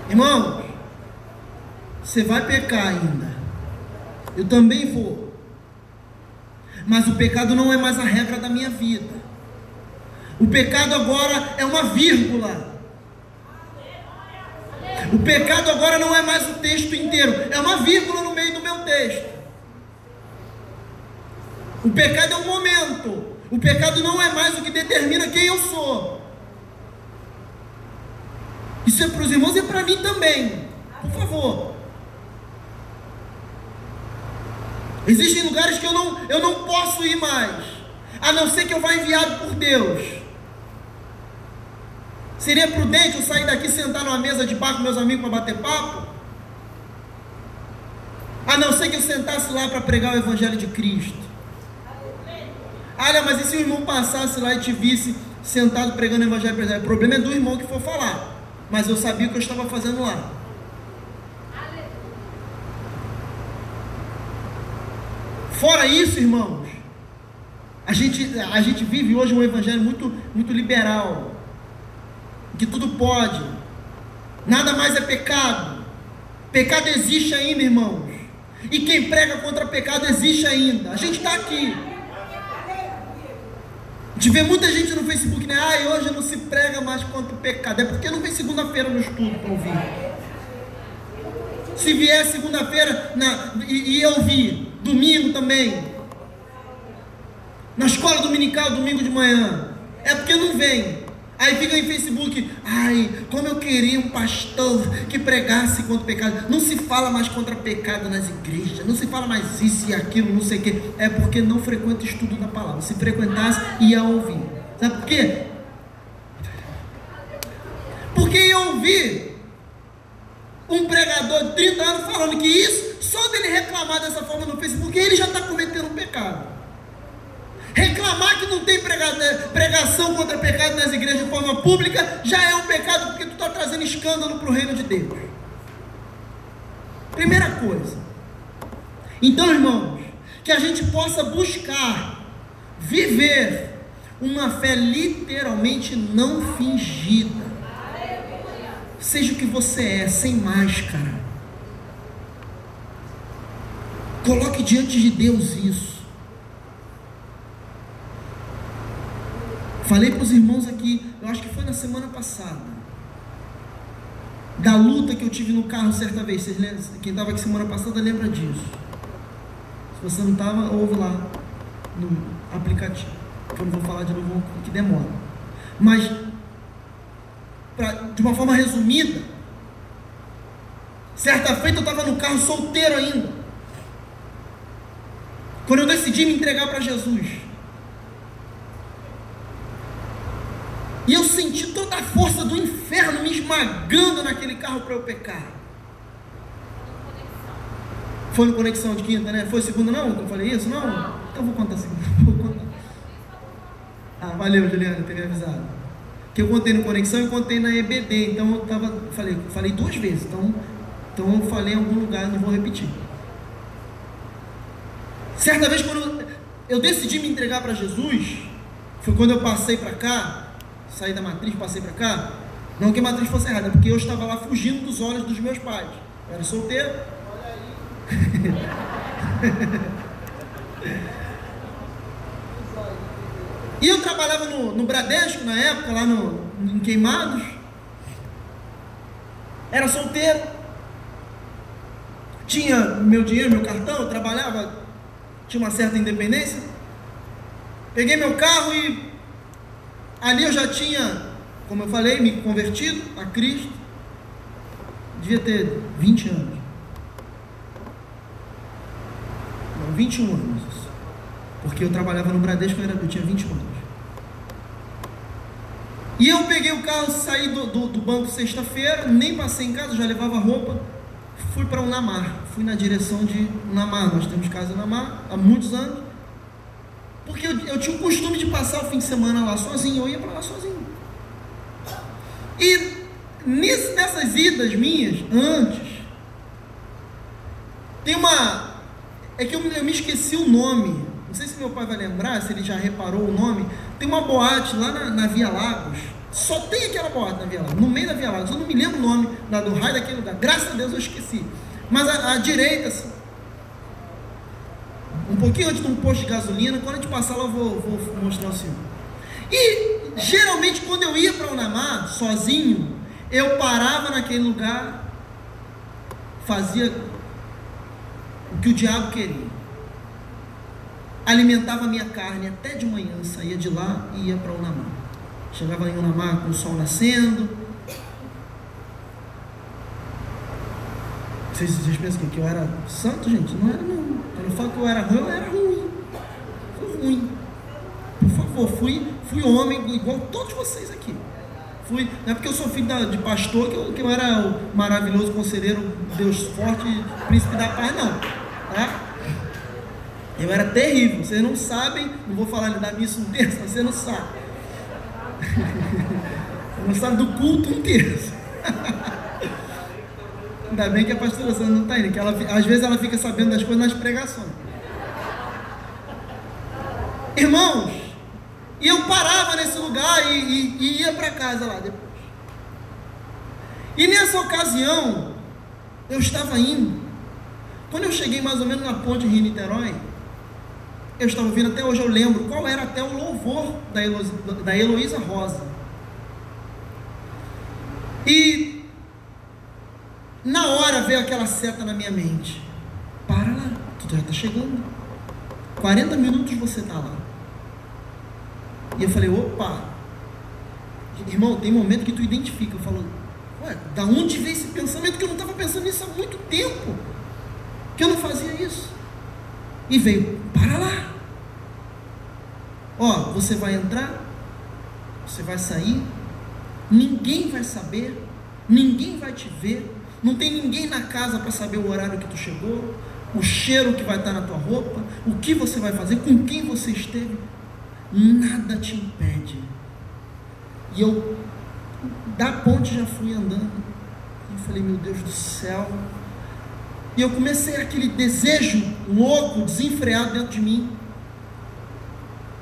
Irmão, você vai pecar ainda. Eu também vou. Mas o pecado não é mais a regra da minha vida. O pecado agora é uma vírgula. O pecado agora não é mais o texto inteiro, é uma vírgula no meio do meu texto. O pecado é um momento. O pecado não é mais o que determina quem eu sou. Isso é para os irmãos e para mim também. Por favor. Existem lugares que eu não, eu não posso ir mais, a não ser que eu vá enviado por Deus. Seria prudente eu sair daqui sentar numa mesa de bar com meus amigos para bater papo? A não ser que eu sentasse lá para pregar o Evangelho de Cristo. Olha, mas e se o irmão passasse lá e te visse sentado pregando o Evangelho? O problema é do irmão que for falar. Mas eu sabia o que eu estava fazendo lá. Fora isso, irmãos, a gente, a gente vive hoje um evangelho muito, muito liberal que tudo pode, nada mais é pecado. Pecado existe ainda, irmãos. E quem prega contra pecado existe ainda. A gente está aqui. Gente vê muita gente no Facebook, né? Ah, hoje não se prega mais contra o pecado. É porque não vem segunda-feira no estudo para ouvir. Se vier segunda-feira e, e eu ouvir, domingo também, na escola dominical, domingo de manhã, é porque não vem. Aí fica em Facebook, ai, como eu queria um pastor que pregasse contra o pecado. Não se fala mais contra pecado nas igrejas, não se fala mais isso e aquilo, não sei o quê. É porque não frequenta estudo da palavra. Se frequentasse, ia ouvir. Sabe por quê? Porque ia ouvir um pregador de 30 anos falando que isso, só dele reclamar dessa forma no Facebook, ele já está cometendo um pecado. Reclamar que não tem né, pregação contra pecado nas igrejas de forma pública já é um pecado porque tu está trazendo escândalo para o reino de Deus. Primeira coisa. Então, irmãos, que a gente possa buscar viver uma fé literalmente não fingida. Seja o que você é, sem máscara. Coloque diante de Deus isso. Falei para os irmãos aqui, eu acho que foi na semana passada, da luta que eu tive no carro certa vez. Vocês lembram? Quem estava aqui semana passada lembra disso. Se você não estava, ouve lá no aplicativo. Eu não vou falar de novo que demora. Mas, pra, de uma forma resumida, certa feita eu estava no carro solteiro ainda. Quando eu decidi me entregar para Jesus. E eu senti toda a força do inferno me esmagando naquele carro para eu pecar. Foi no Conexão de Quinta, né? Foi segunda não que eu falei isso? Não? Então vou contar segunda. Vou contar. Ah, valeu, Juliana, ter me avisado. Que eu contei no Conexão e contei na EBD. Então eu tava, falei, falei duas vezes. Então, então eu falei em algum lugar, não vou repetir. Certa vez quando eu decidi me entregar para Jesus, foi quando eu passei para cá, saí da matriz, passei para cá. Não que a matriz fosse errada, porque eu estava lá fugindo dos olhos dos meus pais. Eu era solteiro. Olha aí. e eu trabalhava no, no Bradesco na época, lá no, em Queimados. Era solteiro. Tinha meu dinheiro, meu cartão, eu trabalhava, tinha uma certa independência. Peguei meu carro e Ali eu já tinha, como eu falei, me convertido a Cristo. Devia ter 20 anos. Não, 21 anos. Porque eu trabalhava no Bradesco, eu, era, eu tinha 21 anos. E eu peguei o carro, saí do, do, do banco sexta-feira, nem passei em casa, já levava roupa, fui para o Namar, fui na direção de Namar. Nós temos casa em Namar há muitos anos. Porque eu, eu tinha o costume de passar o fim de semana lá sozinho, eu ia para lá sozinho. E nisso, nessas idas minhas, antes, tem uma. É que eu, eu me esqueci o nome. Não sei se meu pai vai lembrar, se ele já reparou o nome. Tem uma boate lá na, na Via Lagos. Só tem aquela boate na Via Lagos, no meio da Via Lagos. Eu não me lembro o nome da, do raio daquele lugar. Graças a Deus eu esqueci. Mas a, a direita, assim, um pouquinho antes de um posto de gasolina. Quando a gente passar lá, eu vou, vou mostrar o senhor. E geralmente, quando eu ia para o Namar sozinho, eu parava naquele lugar, fazia o que o diabo queria. Alimentava a minha carne até de manhã, saía de lá e ia para Unamar. Chegava em Unamar com o sol nascendo. Vocês, vocês pensam que eu era santo, gente? Não era não. Eu falo que eu era ruim, eu era ruim. Fui ruim. Por favor, fui, fui homem igual todos vocês aqui. Fui, não é porque eu sou filho da, de pastor que eu, que eu era o maravilhoso conselheiro, Deus forte, príncipe da paz, não. Tá? Eu era terrível. Vocês não sabem, não vou falar da missa um terço, você não sabe. Você não sabe do culto um terço. Ainda bem que a pastora Sandra não está indo, que ela, às vezes ela fica sabendo das coisas nas pregações. Irmãos, e eu parava nesse lugar e, e, e ia para casa lá depois. E nessa ocasião, eu estava indo. Quando eu cheguei mais ou menos na ponte Rio-Niterói, eu estava ouvindo, até hoje eu lembro, qual era até o louvor da, Elo, da Heloísa Rosa. E na hora veio aquela seta na minha mente. Para lá, tu já está chegando. 40 minutos você está lá. E eu falei, opa, irmão, tem momento que tu identifica. Eu falo, ué, da onde veio esse pensamento que eu não estava pensando nisso há muito tempo? Que eu não fazia isso. E veio, para lá. Ó, você vai entrar, você vai sair, ninguém vai saber, ninguém vai te ver, não tem ninguém na casa para saber o horário que tu chegou, o cheiro que vai estar na tua roupa, o que você vai fazer, com quem você esteve nada te impede. E eu, da ponte, já fui andando. E falei, meu Deus do céu. E eu comecei aquele desejo louco, desenfreado dentro de mim.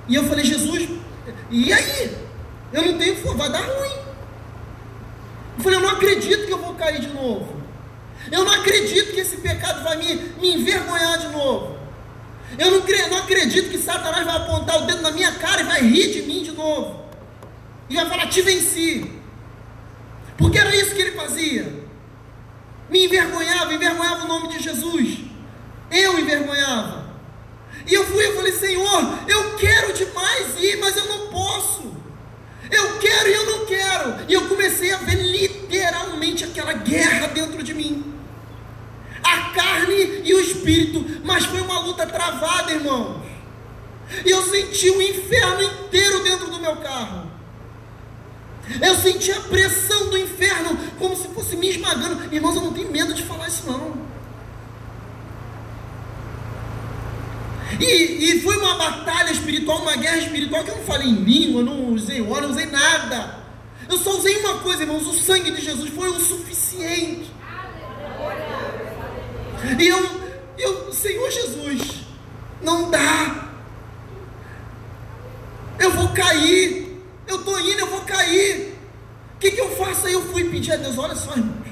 E eu falei, Jesus, e aí? Eu não tenho vai dar ruim. Eu falei, eu não acredito que eu vou cair de novo. Eu não acredito que esse pecado vai me, me envergonhar de novo. Eu não, creio, não acredito que Satanás vai apontar o dedo na minha cara e vai rir de mim de novo. E vai falar: Te venci. Porque era isso que ele fazia. Me envergonhava, envergonhava o nome de Jesus. Eu envergonhava. E eu fui e falei: Senhor, eu quero demais ir, mas eu não posso. Eu quero e eu não quero. E eu comecei a ver literalmente aquela guerra dentro de mim a carne e o espírito, mas foi uma luta travada, irmãos. E eu senti o inferno inteiro dentro do meu carro. Eu senti a pressão do inferno como se fosse me esmagando. Irmãos, eu não tenho medo de falar isso não. E, e foi uma batalha espiritual, uma guerra espiritual que eu não falei em língua, não usei óleo, não usei nada. Eu só usei uma coisa, irmãos, o sangue de Jesus foi o suficiente. E eu, eu, Senhor Jesus, não dá. Eu vou cair. Eu estou indo, eu vou cair. O que, que eu faço aí? Eu fui pedir a Deus, olha só, irmãos.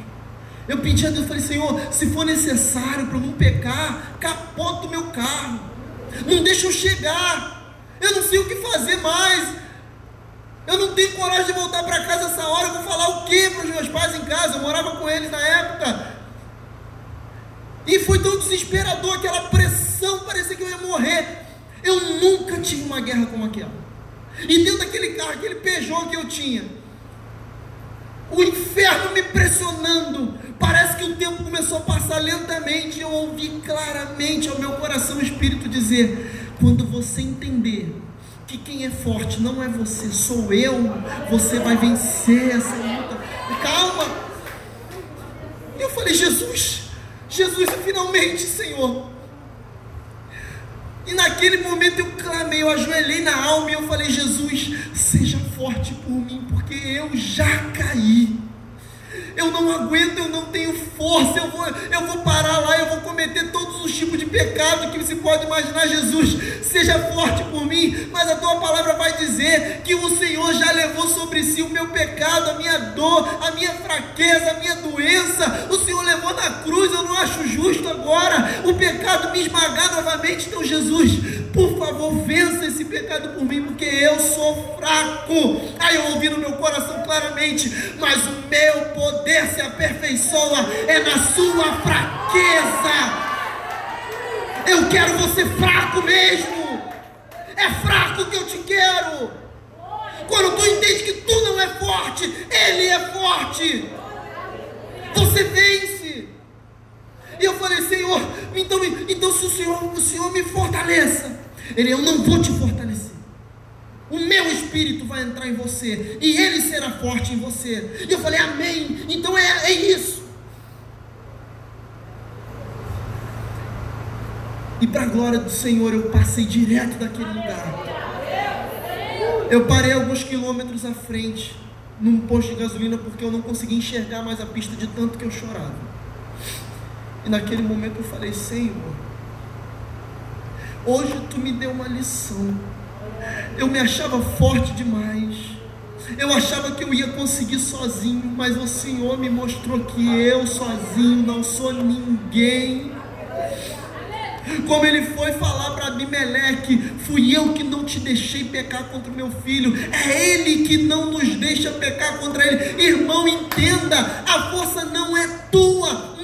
Eu pedi a Deus, falei, Senhor, se for necessário para não pecar, capota o meu carro. Não deixa eu chegar. Eu não sei o que fazer mais. Eu não tenho coragem de voltar para casa essa hora. Eu vou falar o que para os meus pais em casa? Eu morava com eles na época. E foi tão desesperador, aquela pressão, parecia que eu ia morrer. Eu nunca tive uma guerra como aquela. E dentro daquele carro, aquele Peugeot que eu tinha, o inferno me pressionando. Parece que o tempo começou a passar lentamente. Eu ouvi claramente ao meu coração o Espírito dizer: quando você entender que quem é forte não é você, sou eu, você vai vencer essa luta. Calma. Eu falei, Jesus, Jesus, finalmente, Senhor. E naquele momento eu clamei, eu ajoelhei na alma e eu falei: Jesus, seja forte por mim, porque eu já caí eu não aguento, eu não tenho força, eu vou, eu vou parar lá, eu vou cometer todos os tipos de pecado que você pode imaginar, Jesus, seja forte por mim, mas a tua palavra vai dizer que o Senhor já levou sobre si o meu pecado, a minha dor, a minha fraqueza, a minha doença, o Senhor levou na cruz, eu não acho justo agora o pecado me esmagar novamente, então Jesus, Por favor, vença esse pecado por mim, porque eu sou fraco. Aí eu ouvi no meu coração claramente: Mas o meu poder se aperfeiçoa é na sua fraqueza. Eu quero você fraco mesmo. É fraco que eu te quero. Quando tu entende que tu não é forte, Ele é forte. Você vence. E eu falei, Senhor, então, então se o Senhor, o Senhor me fortaleça. Ele, eu não vou te fortalecer. O meu espírito vai entrar em você e ele será forte em você. E eu falei, Amém. Então é, é isso. E para a glória do Senhor, eu passei direto daquele lugar. Eu parei alguns quilômetros à frente, num posto de gasolina, porque eu não conseguia enxergar mais a pista de tanto que eu chorava. E naquele momento eu falei: Senhor, hoje tu me deu uma lição. Eu me achava forte demais. Eu achava que eu ia conseguir sozinho, mas o Senhor me mostrou que eu sozinho não sou ninguém como ele foi falar para Abimeleque: Fui eu que não te deixei pecar contra o meu filho, é ele que não nos deixa pecar contra ele. Irmão, entenda: a força não é tua,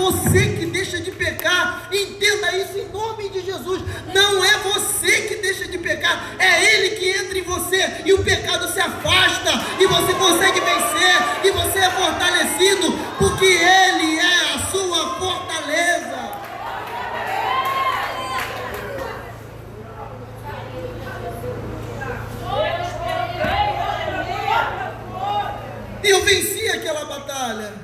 você que deixa de pecar. Entenda isso em nome de Jesus. Não é você que deixa de pecar, é ele que entra em você e o pecado se afasta e você consegue vencer e você é fortalecido, porque ele é a sua fortaleza. Eu venci aquela batalha.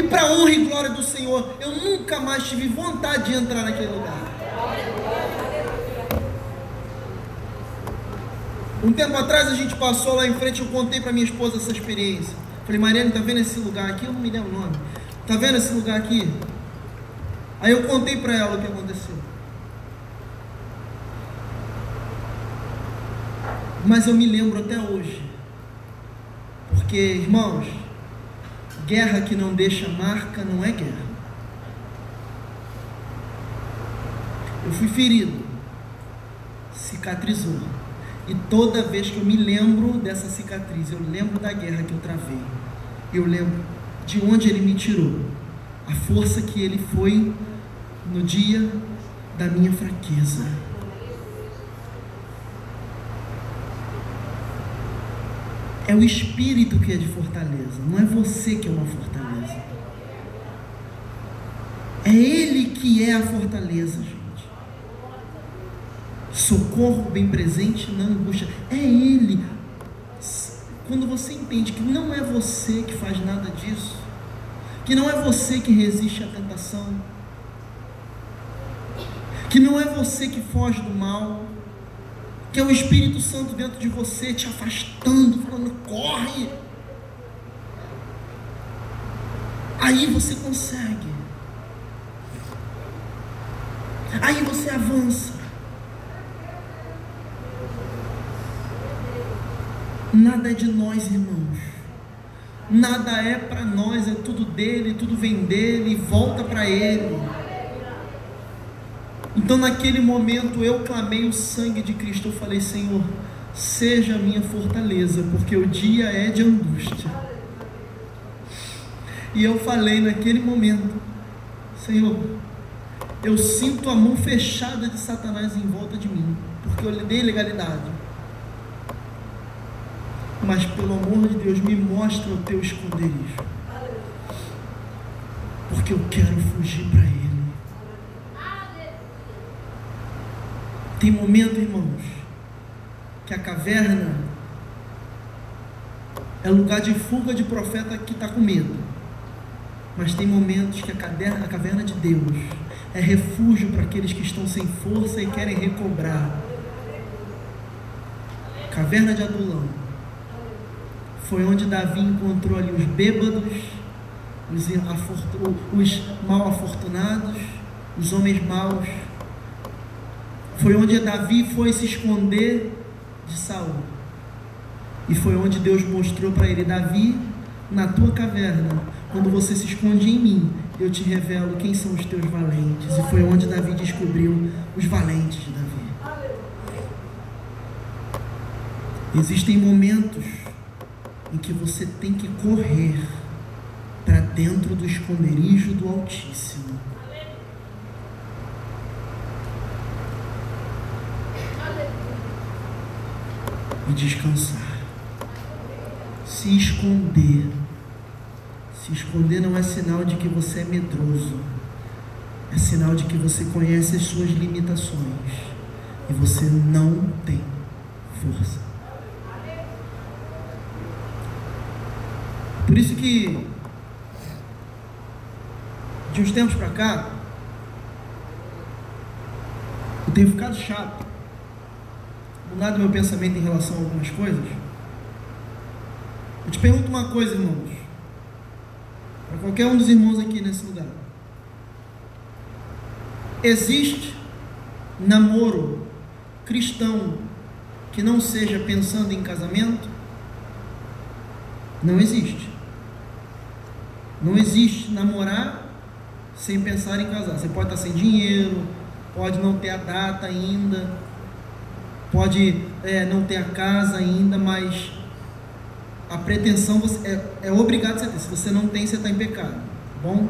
E para honra e glória do Senhor, eu nunca mais tive vontade de entrar naquele lugar. Um tempo atrás a gente passou lá em frente, eu contei para minha esposa essa experiência. Falei, Mariana, tá vendo esse lugar aqui? Eu não me lembro o nome. Tá vendo esse lugar aqui? Aí eu contei para ela o que aconteceu. Mas eu me lembro até hoje. Porque, irmãos, guerra que não deixa marca não é guerra. Eu fui ferido, cicatrizou. E toda vez que eu me lembro dessa cicatriz, eu lembro da guerra que eu travei. Eu lembro de onde ele me tirou. A força que ele foi no dia da minha fraqueza. É o espírito que é de fortaleza, não é você que é uma fortaleza. É Ele que é a fortaleza, gente. Socorro bem presente na angústia. É Ele. Quando você entende que não é você que faz nada disso, que não é você que resiste à tentação, que não é você que foge do mal, que é o Espírito Santo dentro de você te afastando, falando, corre. Aí você consegue. Aí você avança. Nada é de nós, irmãos. Nada é para nós, é tudo dele, tudo vem dele volta para ele. Então, naquele momento, eu clamei o sangue de Cristo. Eu falei, Senhor, seja minha fortaleza, porque o dia é de angústia. E eu falei naquele momento, Senhor, eu sinto a mão fechada de Satanás em volta de mim, porque eu lhe dei legalidade. Mas pelo amor de Deus, me mostra o teu esconderijo. Porque eu quero fugir para ele. Tem momento, irmãos, que a caverna é lugar de fuga de profeta que está com medo. Mas tem momentos que a caverna, a caverna de Deus é refúgio para aqueles que estão sem força e querem recobrar. Caverna de Adulão foi onde Davi encontrou ali os bêbados, os, os mal afortunados, os homens maus foi onde Davi foi se esconder de Saul. E foi onde Deus mostrou para ele: Davi, na tua caverna, quando você se esconde em mim, eu te revelo quem são os teus valentes. E foi onde Davi descobriu os valentes de Davi. Existem momentos em que você tem que correr para dentro do esconderijo do Altíssimo. E descansar. Se esconder se esconder não é sinal de que você é medroso, é sinal de que você conhece as suas limitações e você não tem força. Por isso que de uns tempos para cá eu tenho ficado chato, mudado meu pensamento em relação a algumas coisas. Eu te pergunto uma coisa, irmãos para qualquer um dos irmãos aqui nesse lugar. Existe namoro cristão que não seja pensando em casamento? Não existe. Não existe namorar sem pensar em casar. Você pode estar sem dinheiro, pode não ter a data ainda, pode é, não ter a casa ainda, mas a pretensão você é, é obrigado a ter. Se você não tem, você está em pecado. Tá bom?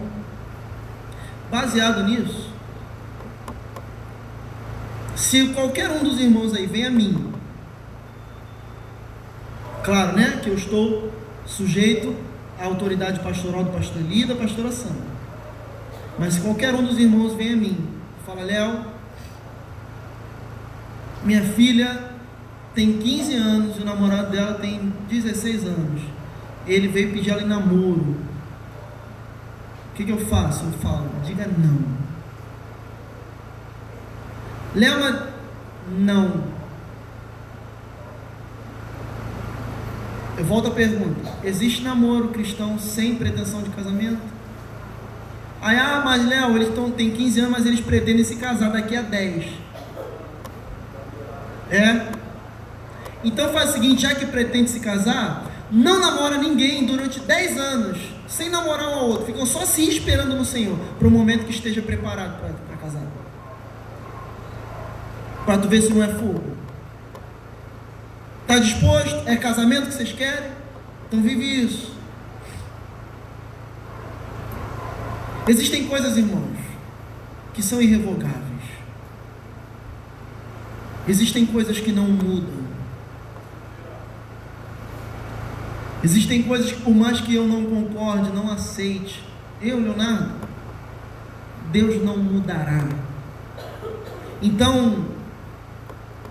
Baseado nisso, se qualquer um dos irmãos aí vem a mim, claro, né, que eu estou sujeito à autoridade pastoral do pastor Eli e da pastora. Mas se qualquer um dos irmãos vem a mim, fala, Léo, minha filha tem 15 anos e o namorado dela tem 16 anos. Ele veio pedir ela em namoro. O que, que eu faço? Eu falo, diga não. Lema, não. Eu volto à pergunta: existe namoro cristão sem pretensão de casamento? Aí, ah, mas Léo, eles tão, têm 15 anos, mas eles pretendem se casar daqui a 10. É? Então faz o seguinte, já que pretende se casar, não namora ninguém durante 10 anos, sem namorar um ao outro. Ficam só se esperando no Senhor, para o momento que esteja preparado para casar. Para tu ver se não é fogo. Está disposto? É casamento que vocês querem? Então vive isso. Existem coisas, irmãos, que são irrevogáveis. Existem coisas que não mudam. Existem coisas que, por mais que eu não concorde, não aceite, eu, Leonardo, Deus não mudará. Então,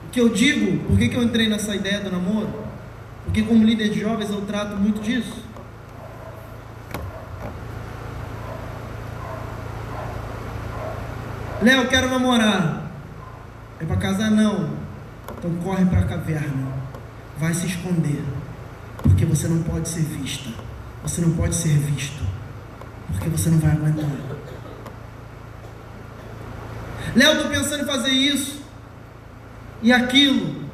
o que eu digo, por que, que eu entrei nessa ideia do namoro? Porque, como líder de jovens, eu trato muito disso. Léo, quero namorar. É para casar? Não. Então corre para a caverna. Vai se esconder. Porque você não pode ser vista. Você não pode ser visto. Porque você não vai aguentar. Léo, estou pensando em fazer isso e aquilo.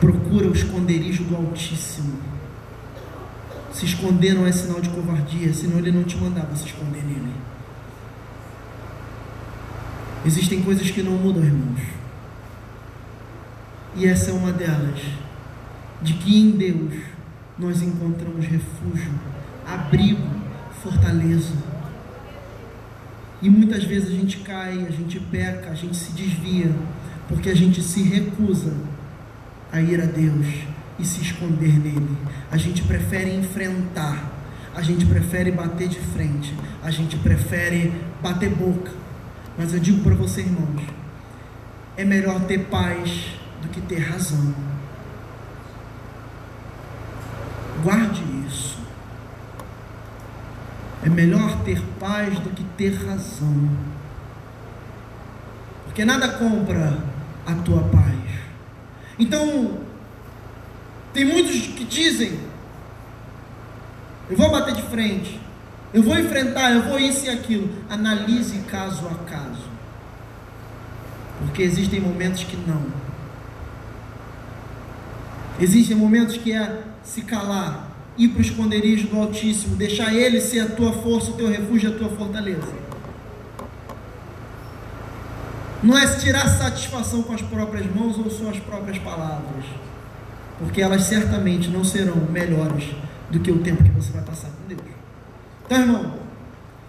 Procura o esconderijo do Altíssimo. Se esconder não é sinal de covardia, senão ele não te mandava se esconder nele. Existem coisas que não mudam, irmãos. E essa é uma delas, de que em Deus nós encontramos refúgio, abrigo, fortaleza. E muitas vezes a gente cai, a gente peca, a gente se desvia, porque a gente se recusa a ir a Deus e se esconder nele. A gente prefere enfrentar, a gente prefere bater de frente, a gente prefere bater boca. Mas eu digo para você, irmãos, é melhor ter paz do que ter razão. Guarde isso. É melhor ter paz do que ter razão. Porque nada compra a tua paz. Então, tem muitos que dizem: eu vou bater de frente, eu vou enfrentar, eu vou isso e aquilo. Analise caso a caso. Porque existem momentos que não. Existem momentos que é se calar ir para o esconderijo do Altíssimo, deixar Ele ser a tua força, o teu refúgio, a tua fortaleza. Não é tirar satisfação com as próprias mãos ou suas próprias palavras, porque elas certamente não serão melhores do que o tempo que você vai passar. Então, irmão,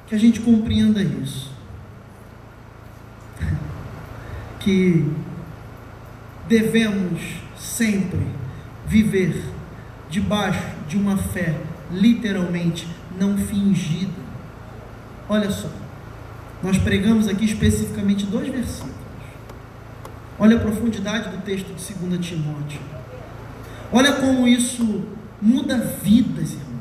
que a gente compreenda isso. Que devemos sempre viver debaixo de uma fé literalmente não fingida. Olha só, nós pregamos aqui especificamente dois versículos. Olha a profundidade do texto de 2 Timóteo. Olha como isso muda vidas, irmãos.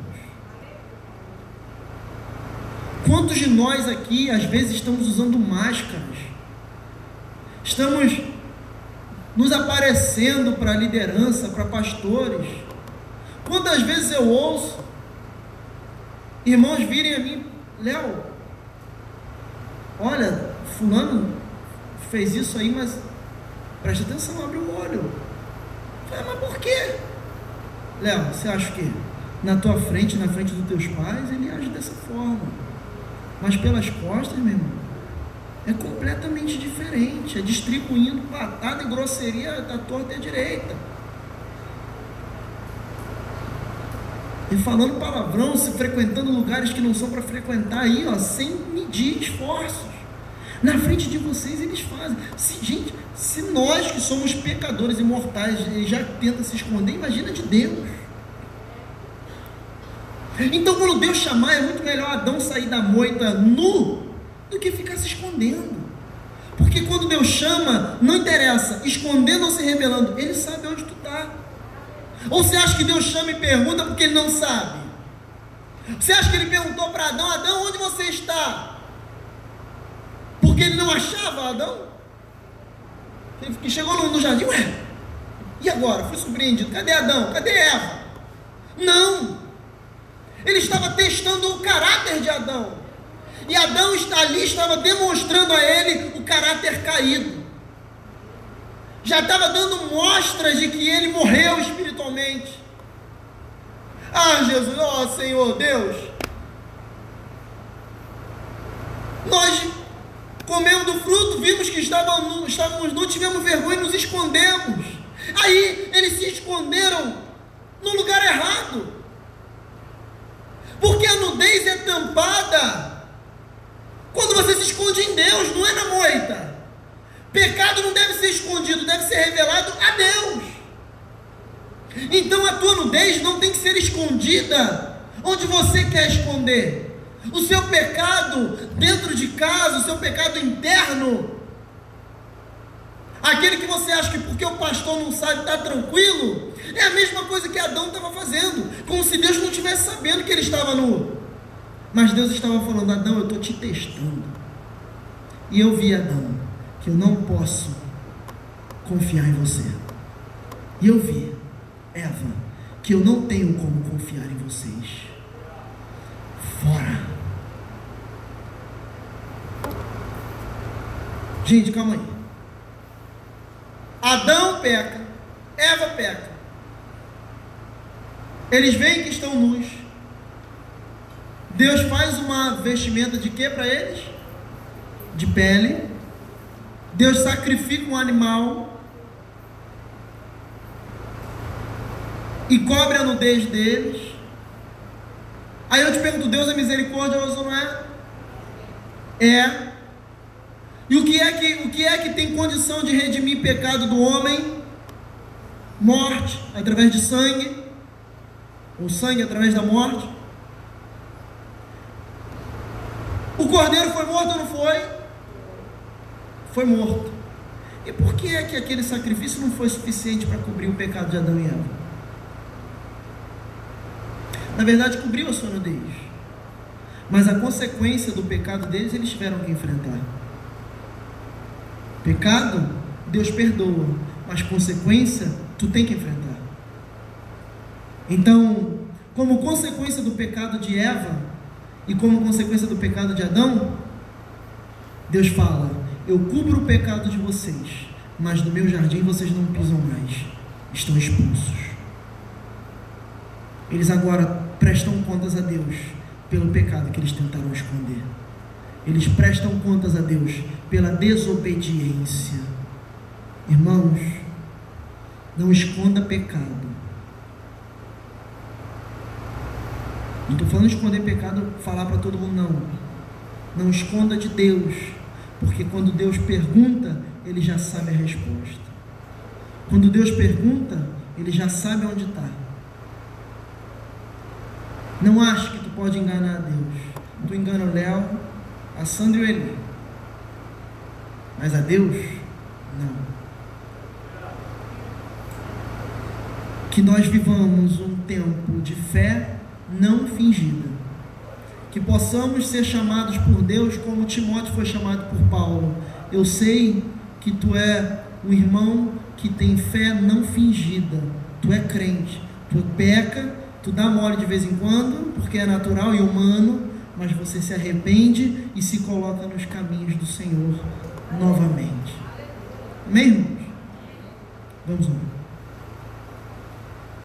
Quantos de nós aqui, às vezes, estamos usando máscaras? Estamos nos aparecendo para liderança, para pastores. Quantas vezes eu ouço irmãos virem a mim, Léo, olha, fulano fez isso aí, mas preste atenção, abre o olho. Falei, mas por quê? Léo, você acha que na tua frente, na frente dos teus pais, ele age dessa forma. Mas pelas costas, meu irmão, é completamente diferente. É distribuindo patada e grosseria da torta e à direita. E falando palavrão, se frequentando lugares que não são para frequentar aí, ó, sem medir esforços. Na frente de vocês eles fazem. Se, gente, se nós que somos pecadores imortais já tenta se esconder, imagina de Deus. Então, quando Deus chamar, é muito melhor Adão sair da moita nu do que ficar se escondendo. Porque quando Deus chama, não interessa, escondendo ou se revelando, Ele sabe onde tu está. Ou você acha que Deus chama e pergunta porque Ele não sabe? Você acha que Ele perguntou para Adão: Adão, onde você está? Porque Ele não achava Adão? Ele chegou no, jardim, ué, e agora? Fui surpreendido. Cadê Adão? Cadê Eva? Não. Ele estava testando o caráter de Adão. E Adão ali, estava demonstrando a ele o caráter caído. Já estava dando mostras de que ele morreu espiritualmente. Ah, Jesus, ó oh, Senhor Deus. Nós comemos do fruto, vimos que estávamos, estávamos nus, tivemos vergonha e nos escondemos. Aí eles se esconderam no lugar errado. Porque a nudez é tampada quando você se esconde em Deus, não é na moita. Pecado não deve ser escondido, deve ser revelado a Deus. Então a tua nudez não tem que ser escondida onde você quer esconder. O seu pecado dentro de casa, o seu pecado interno, aquele que você acha que porque o pastor não sabe está tranquilo, é a mesma coisa que Adão estava fazendo, como se Deus não estivesse sabendo que ele estava nu. Mas Deus estava falando: Adão, eu estou te testando. E eu vi, Adão, que eu não posso confiar em você. E eu vi, Eva, que eu não tenho como confiar em vocês. Fora. Gente, calma aí. Adão peca, Eva peca. Eles veem que estão nus. Deus faz uma vestimenta de quê para eles? De pele. Deus sacrifica um animal e cobre a nudez deles. Aí eu te pergunto, Deus é misericordioso ou não é? É. E o que é que, o que é que tem condição de redimir pecado do homem? Morte, através de sangue. O sangue através da morte. O cordeiro foi morto ou não foi? foi morto. E por que é que aquele sacrifício não foi suficiente para cobrir o pecado de Adão e Eva? Na verdade, cobriu a sua nudez. Mas a consequência do pecado deles, eles tiveram que enfrentar. Pecado, Deus perdoa. Mas consequência, tu tem que enfrentar. Então, como consequência do pecado de Eva e como consequência do pecado de Adão, Deus fala: eu cubro o pecado de vocês, mas no meu jardim vocês não pisam mais, estão expulsos. eles agora prestam contas a Deus pelo pecado que eles tentaram esconder. Eles prestam contas a Deus pela desobediência. Irmãos, não esconda pecado. Não estou falando de esconder pecado, falar para todo mundo, não. Não esconda de Deus, porque quando Deus pergunta, Ele já sabe a resposta. Quando Deus pergunta, Ele já sabe onde está. Não ache que tu pode enganar a Deus. Tu engana o Léo, a Sandra e o Eli. Mas a Deus, não. Que nós vivamos um tempo de fé não fingida. Que possamos ser chamados por Deus como Timóteo foi chamado por Paulo. Eu sei que tu é um irmão que tem fé não fingida. Tu é crente. Tu peca Tu dá mole de vez em quando, porque é natural e humano, mas você se arrepende e se coloca nos caminhos do Senhor novamente. Amém, irmãos? Vamos lá.